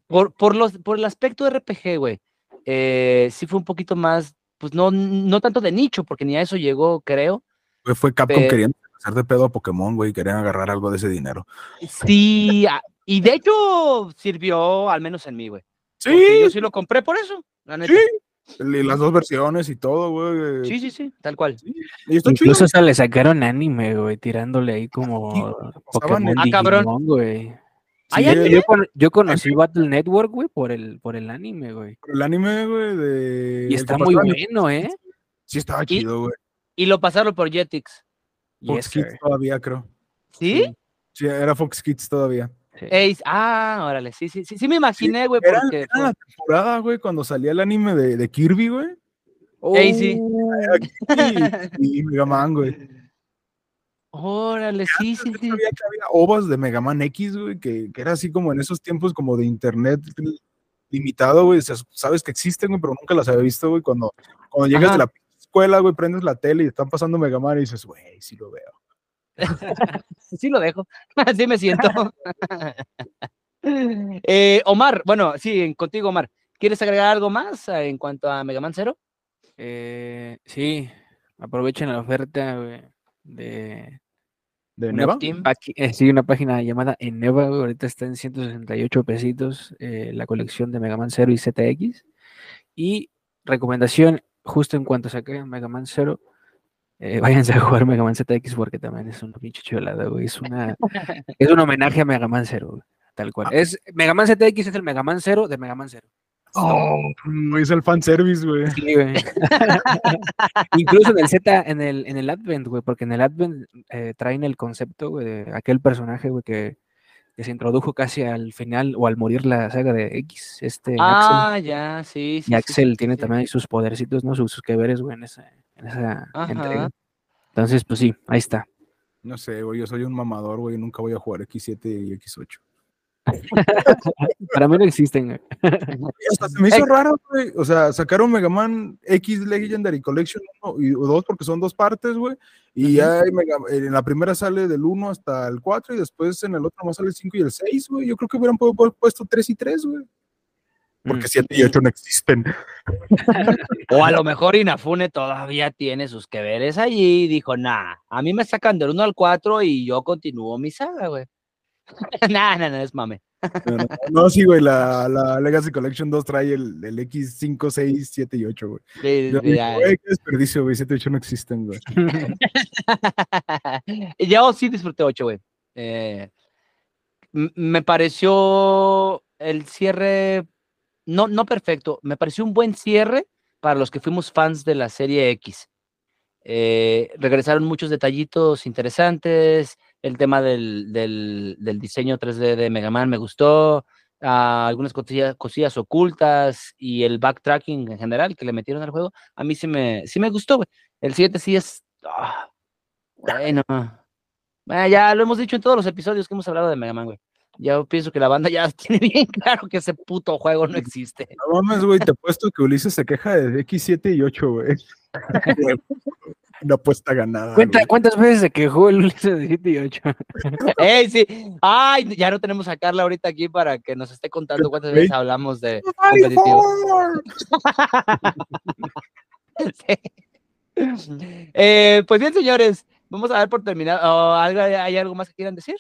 [SPEAKER 1] por, por, los, por el aspecto de RPG, güey. Eh, sí fue un poquito más, pues no, no tanto de nicho, porque ni a eso llegó, creo.
[SPEAKER 3] Fue Capcom pero... queriendo hacer de pedo a Pokémon, güey, querían agarrar algo de ese dinero.
[SPEAKER 1] Sí, y de hecho sirvió, al menos en mí, güey.
[SPEAKER 3] Sí.
[SPEAKER 1] Yo sí lo compré por eso, la neta.
[SPEAKER 3] Sí. Y las dos versiones y todo, güey.
[SPEAKER 1] Sí, sí, sí, tal cual. Sí.
[SPEAKER 2] Incluso hasta le sacaron anime, güey, tirándole ahí como sí, Pokémon
[SPEAKER 1] ah, cabrón.
[SPEAKER 2] güey. Sí, yo, yo, yo, conocí Battle Network, güey, por el, por el anime, güey.
[SPEAKER 3] Por el anime, güey, de...
[SPEAKER 2] Y está muy bueno, ¿eh?
[SPEAKER 3] Sí, estaba chido, güey.
[SPEAKER 1] Y, y, lo pasaron por Jetix.
[SPEAKER 3] Fox yes, Kids todavía, creo.
[SPEAKER 1] ¿Sí?
[SPEAKER 3] Sí, era Fox Kids todavía.
[SPEAKER 2] Sí.
[SPEAKER 1] Ace, ah, órale, sí, sí, sí, sí me imaginé, güey,
[SPEAKER 3] Era,
[SPEAKER 1] porque...
[SPEAKER 3] era la temporada, güey, cuando salía el anime de, de Kirby, güey.
[SPEAKER 1] Ey, sí.
[SPEAKER 3] Era Kirby y, y Mega Man, güey.
[SPEAKER 1] Órale, sí, sí,
[SPEAKER 3] Yo
[SPEAKER 1] sí.
[SPEAKER 3] sabía que había ovas de Mega Man X, güey, que, que era así como en esos tiempos como de internet limitado, güey. o sea, sabes que existen, güey, pero nunca las había visto, güey. Cuando, cuando llegas
[SPEAKER 1] Ajá.
[SPEAKER 3] de la escuela, güey, prendes la tele y están pasando Mega Man y dices, güey, sí lo veo.
[SPEAKER 1] Sí lo dejo, así me siento. Eh, Omar, bueno, sí, en- contigo, Omar. ¿Quieres agregar algo más eh, en cuanto a Mega Man Zero?
[SPEAKER 2] Eh, sí, aprovechen la oferta güey, de
[SPEAKER 3] ¿De
[SPEAKER 2] una,
[SPEAKER 3] Neva?
[SPEAKER 1] Team.
[SPEAKER 2] paqui- eh, sí, una página llamada Eneva, güey, ahorita está en 168 pesitos eh, la colección de Mega Man 0 y ZX. Y recomendación, justo en cuanto saque Mega Man 0, eh, váyanse a jugar Mega Man ZX porque también es una pinche chulada, güey. Es, una, es un homenaje a Mega Man 0, güey, tal cual. Es, Mega Man ZX es el Mega Man 0 de Mega Man 0.
[SPEAKER 3] Oh, es el fanservice, güey.
[SPEAKER 2] Sí, güey. Incluso en el Z, en el, en el Advent, güey, porque en el Advent eh, traen el concepto, güey, de aquel personaje, güey, que, que se introdujo casi al final o al morir la saga de X, este Axel.
[SPEAKER 1] Ah, ya, sí, sí.
[SPEAKER 2] Y
[SPEAKER 1] sí,
[SPEAKER 2] Axel
[SPEAKER 1] sí,
[SPEAKER 2] tiene
[SPEAKER 1] sí.
[SPEAKER 2] también sus podercitos, ¿no? Sus, sus que veres, güey, en esa, en esa entrega. Entonces, pues sí, ahí está.
[SPEAKER 3] No sé, güey, yo soy un mamador, güey, nunca voy a jugar X7 y X8.
[SPEAKER 2] Para mí no existen, güey.
[SPEAKER 3] Y hasta se me hizo raro, güey. O sea, sacaron Mega Man X Legendary Collection 1 y 2 porque son dos partes, güey. Y ya hay Mega- en la primera sale del 1 hasta el 4 y después en el otro más sale el 5 y el 6, güey. Yo creo que hubieran pu- pu- puesto 3 y 3, güey. Porque
[SPEAKER 2] Mm.
[SPEAKER 3] 7 y 8 no existen.
[SPEAKER 1] O a lo mejor Inafune todavía tiene sus que veres allí y dijo, nah, a mí me sacan del 1 al 4 y yo continúo mi saga, güey. nah, nah, nah, es mame.
[SPEAKER 3] No, no, no, sí, güey, la, la Legacy Collection 2 trae el, el X5, 6, 7 y 8, güey.
[SPEAKER 1] Sí,
[SPEAKER 3] Yo
[SPEAKER 1] ya.
[SPEAKER 3] güey, qué desperdicio, güey. 7 y 8 no existen, güey.
[SPEAKER 1] Yo sí disfruté 8, güey. Eh, me pareció el cierre, no, no perfecto, me pareció un buen cierre para los que fuimos fans de la serie X. Eh, regresaron muchos detallitos interesantes, el tema del, del, del diseño 3D de Mega Man me gustó, ah, algunas cosillas, cosillas ocultas y el backtracking en general que le metieron al juego, a mí sí me, sí me gustó, güey. El 7 sí es... ah, bueno, bueno, ya lo hemos dicho en todos los episodios que hemos hablado de Mega Man, güey. Ya pienso que la banda ya tiene bien claro que ese puto juego no existe.
[SPEAKER 3] No mames, güey, te apuesto que Ulises se queja de X7 y 8, güey. Una apuesta ganada.
[SPEAKER 2] Cuenta-. ¿Cuántas veces se quejó el Ulises de 7 y 8?
[SPEAKER 1] ¡Ey, sí! ¡Ay! Ya no tenemos a Carla ahorita aquí para que nos esté contando cuántas veces hablamos de competitivo. Sí. Eh, pues bien, señores, vamos a dar por terminado. Oh, ¿algo- ¿Hay algo más que quieran decir?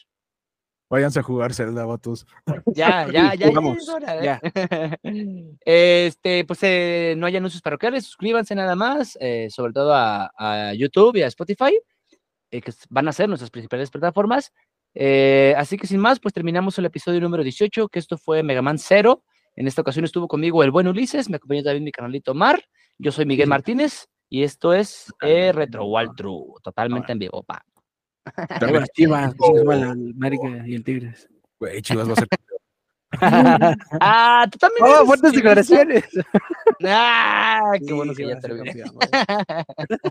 [SPEAKER 3] Váyanse a jugar Zelda, vatos.
[SPEAKER 1] Ya, ya, ya, ya.
[SPEAKER 2] Jugamos,
[SPEAKER 1] es hora, ¿eh?
[SPEAKER 2] ya.
[SPEAKER 1] Este, pues eh, no hay anuncios parroquiales, suscríbanse nada más, eh, sobre todo a, a YouTube y a Spotify, eh, que van a ser nuestras principales plataformas. Eh, así que sin más, pues terminamos el episodio número 18, que esto fue Mega Man 0. En esta ocasión estuvo conmigo el buen Ulises, me acompañó también mi canalito Mar. Yo soy Miguel Martínez y esto es eh, Retro Wall True, totalmente en vivo, pa.
[SPEAKER 2] Buenas chivas, madre, el América y el Tigres.
[SPEAKER 3] Güey, Chivas va a ser.
[SPEAKER 1] Ah, tú también.
[SPEAKER 2] ¡Oh, fuertes declaraciones!
[SPEAKER 1] Ah, qué
[SPEAKER 2] Sí,
[SPEAKER 1] bueno
[SPEAKER 2] sí
[SPEAKER 1] que ya
[SPEAKER 2] a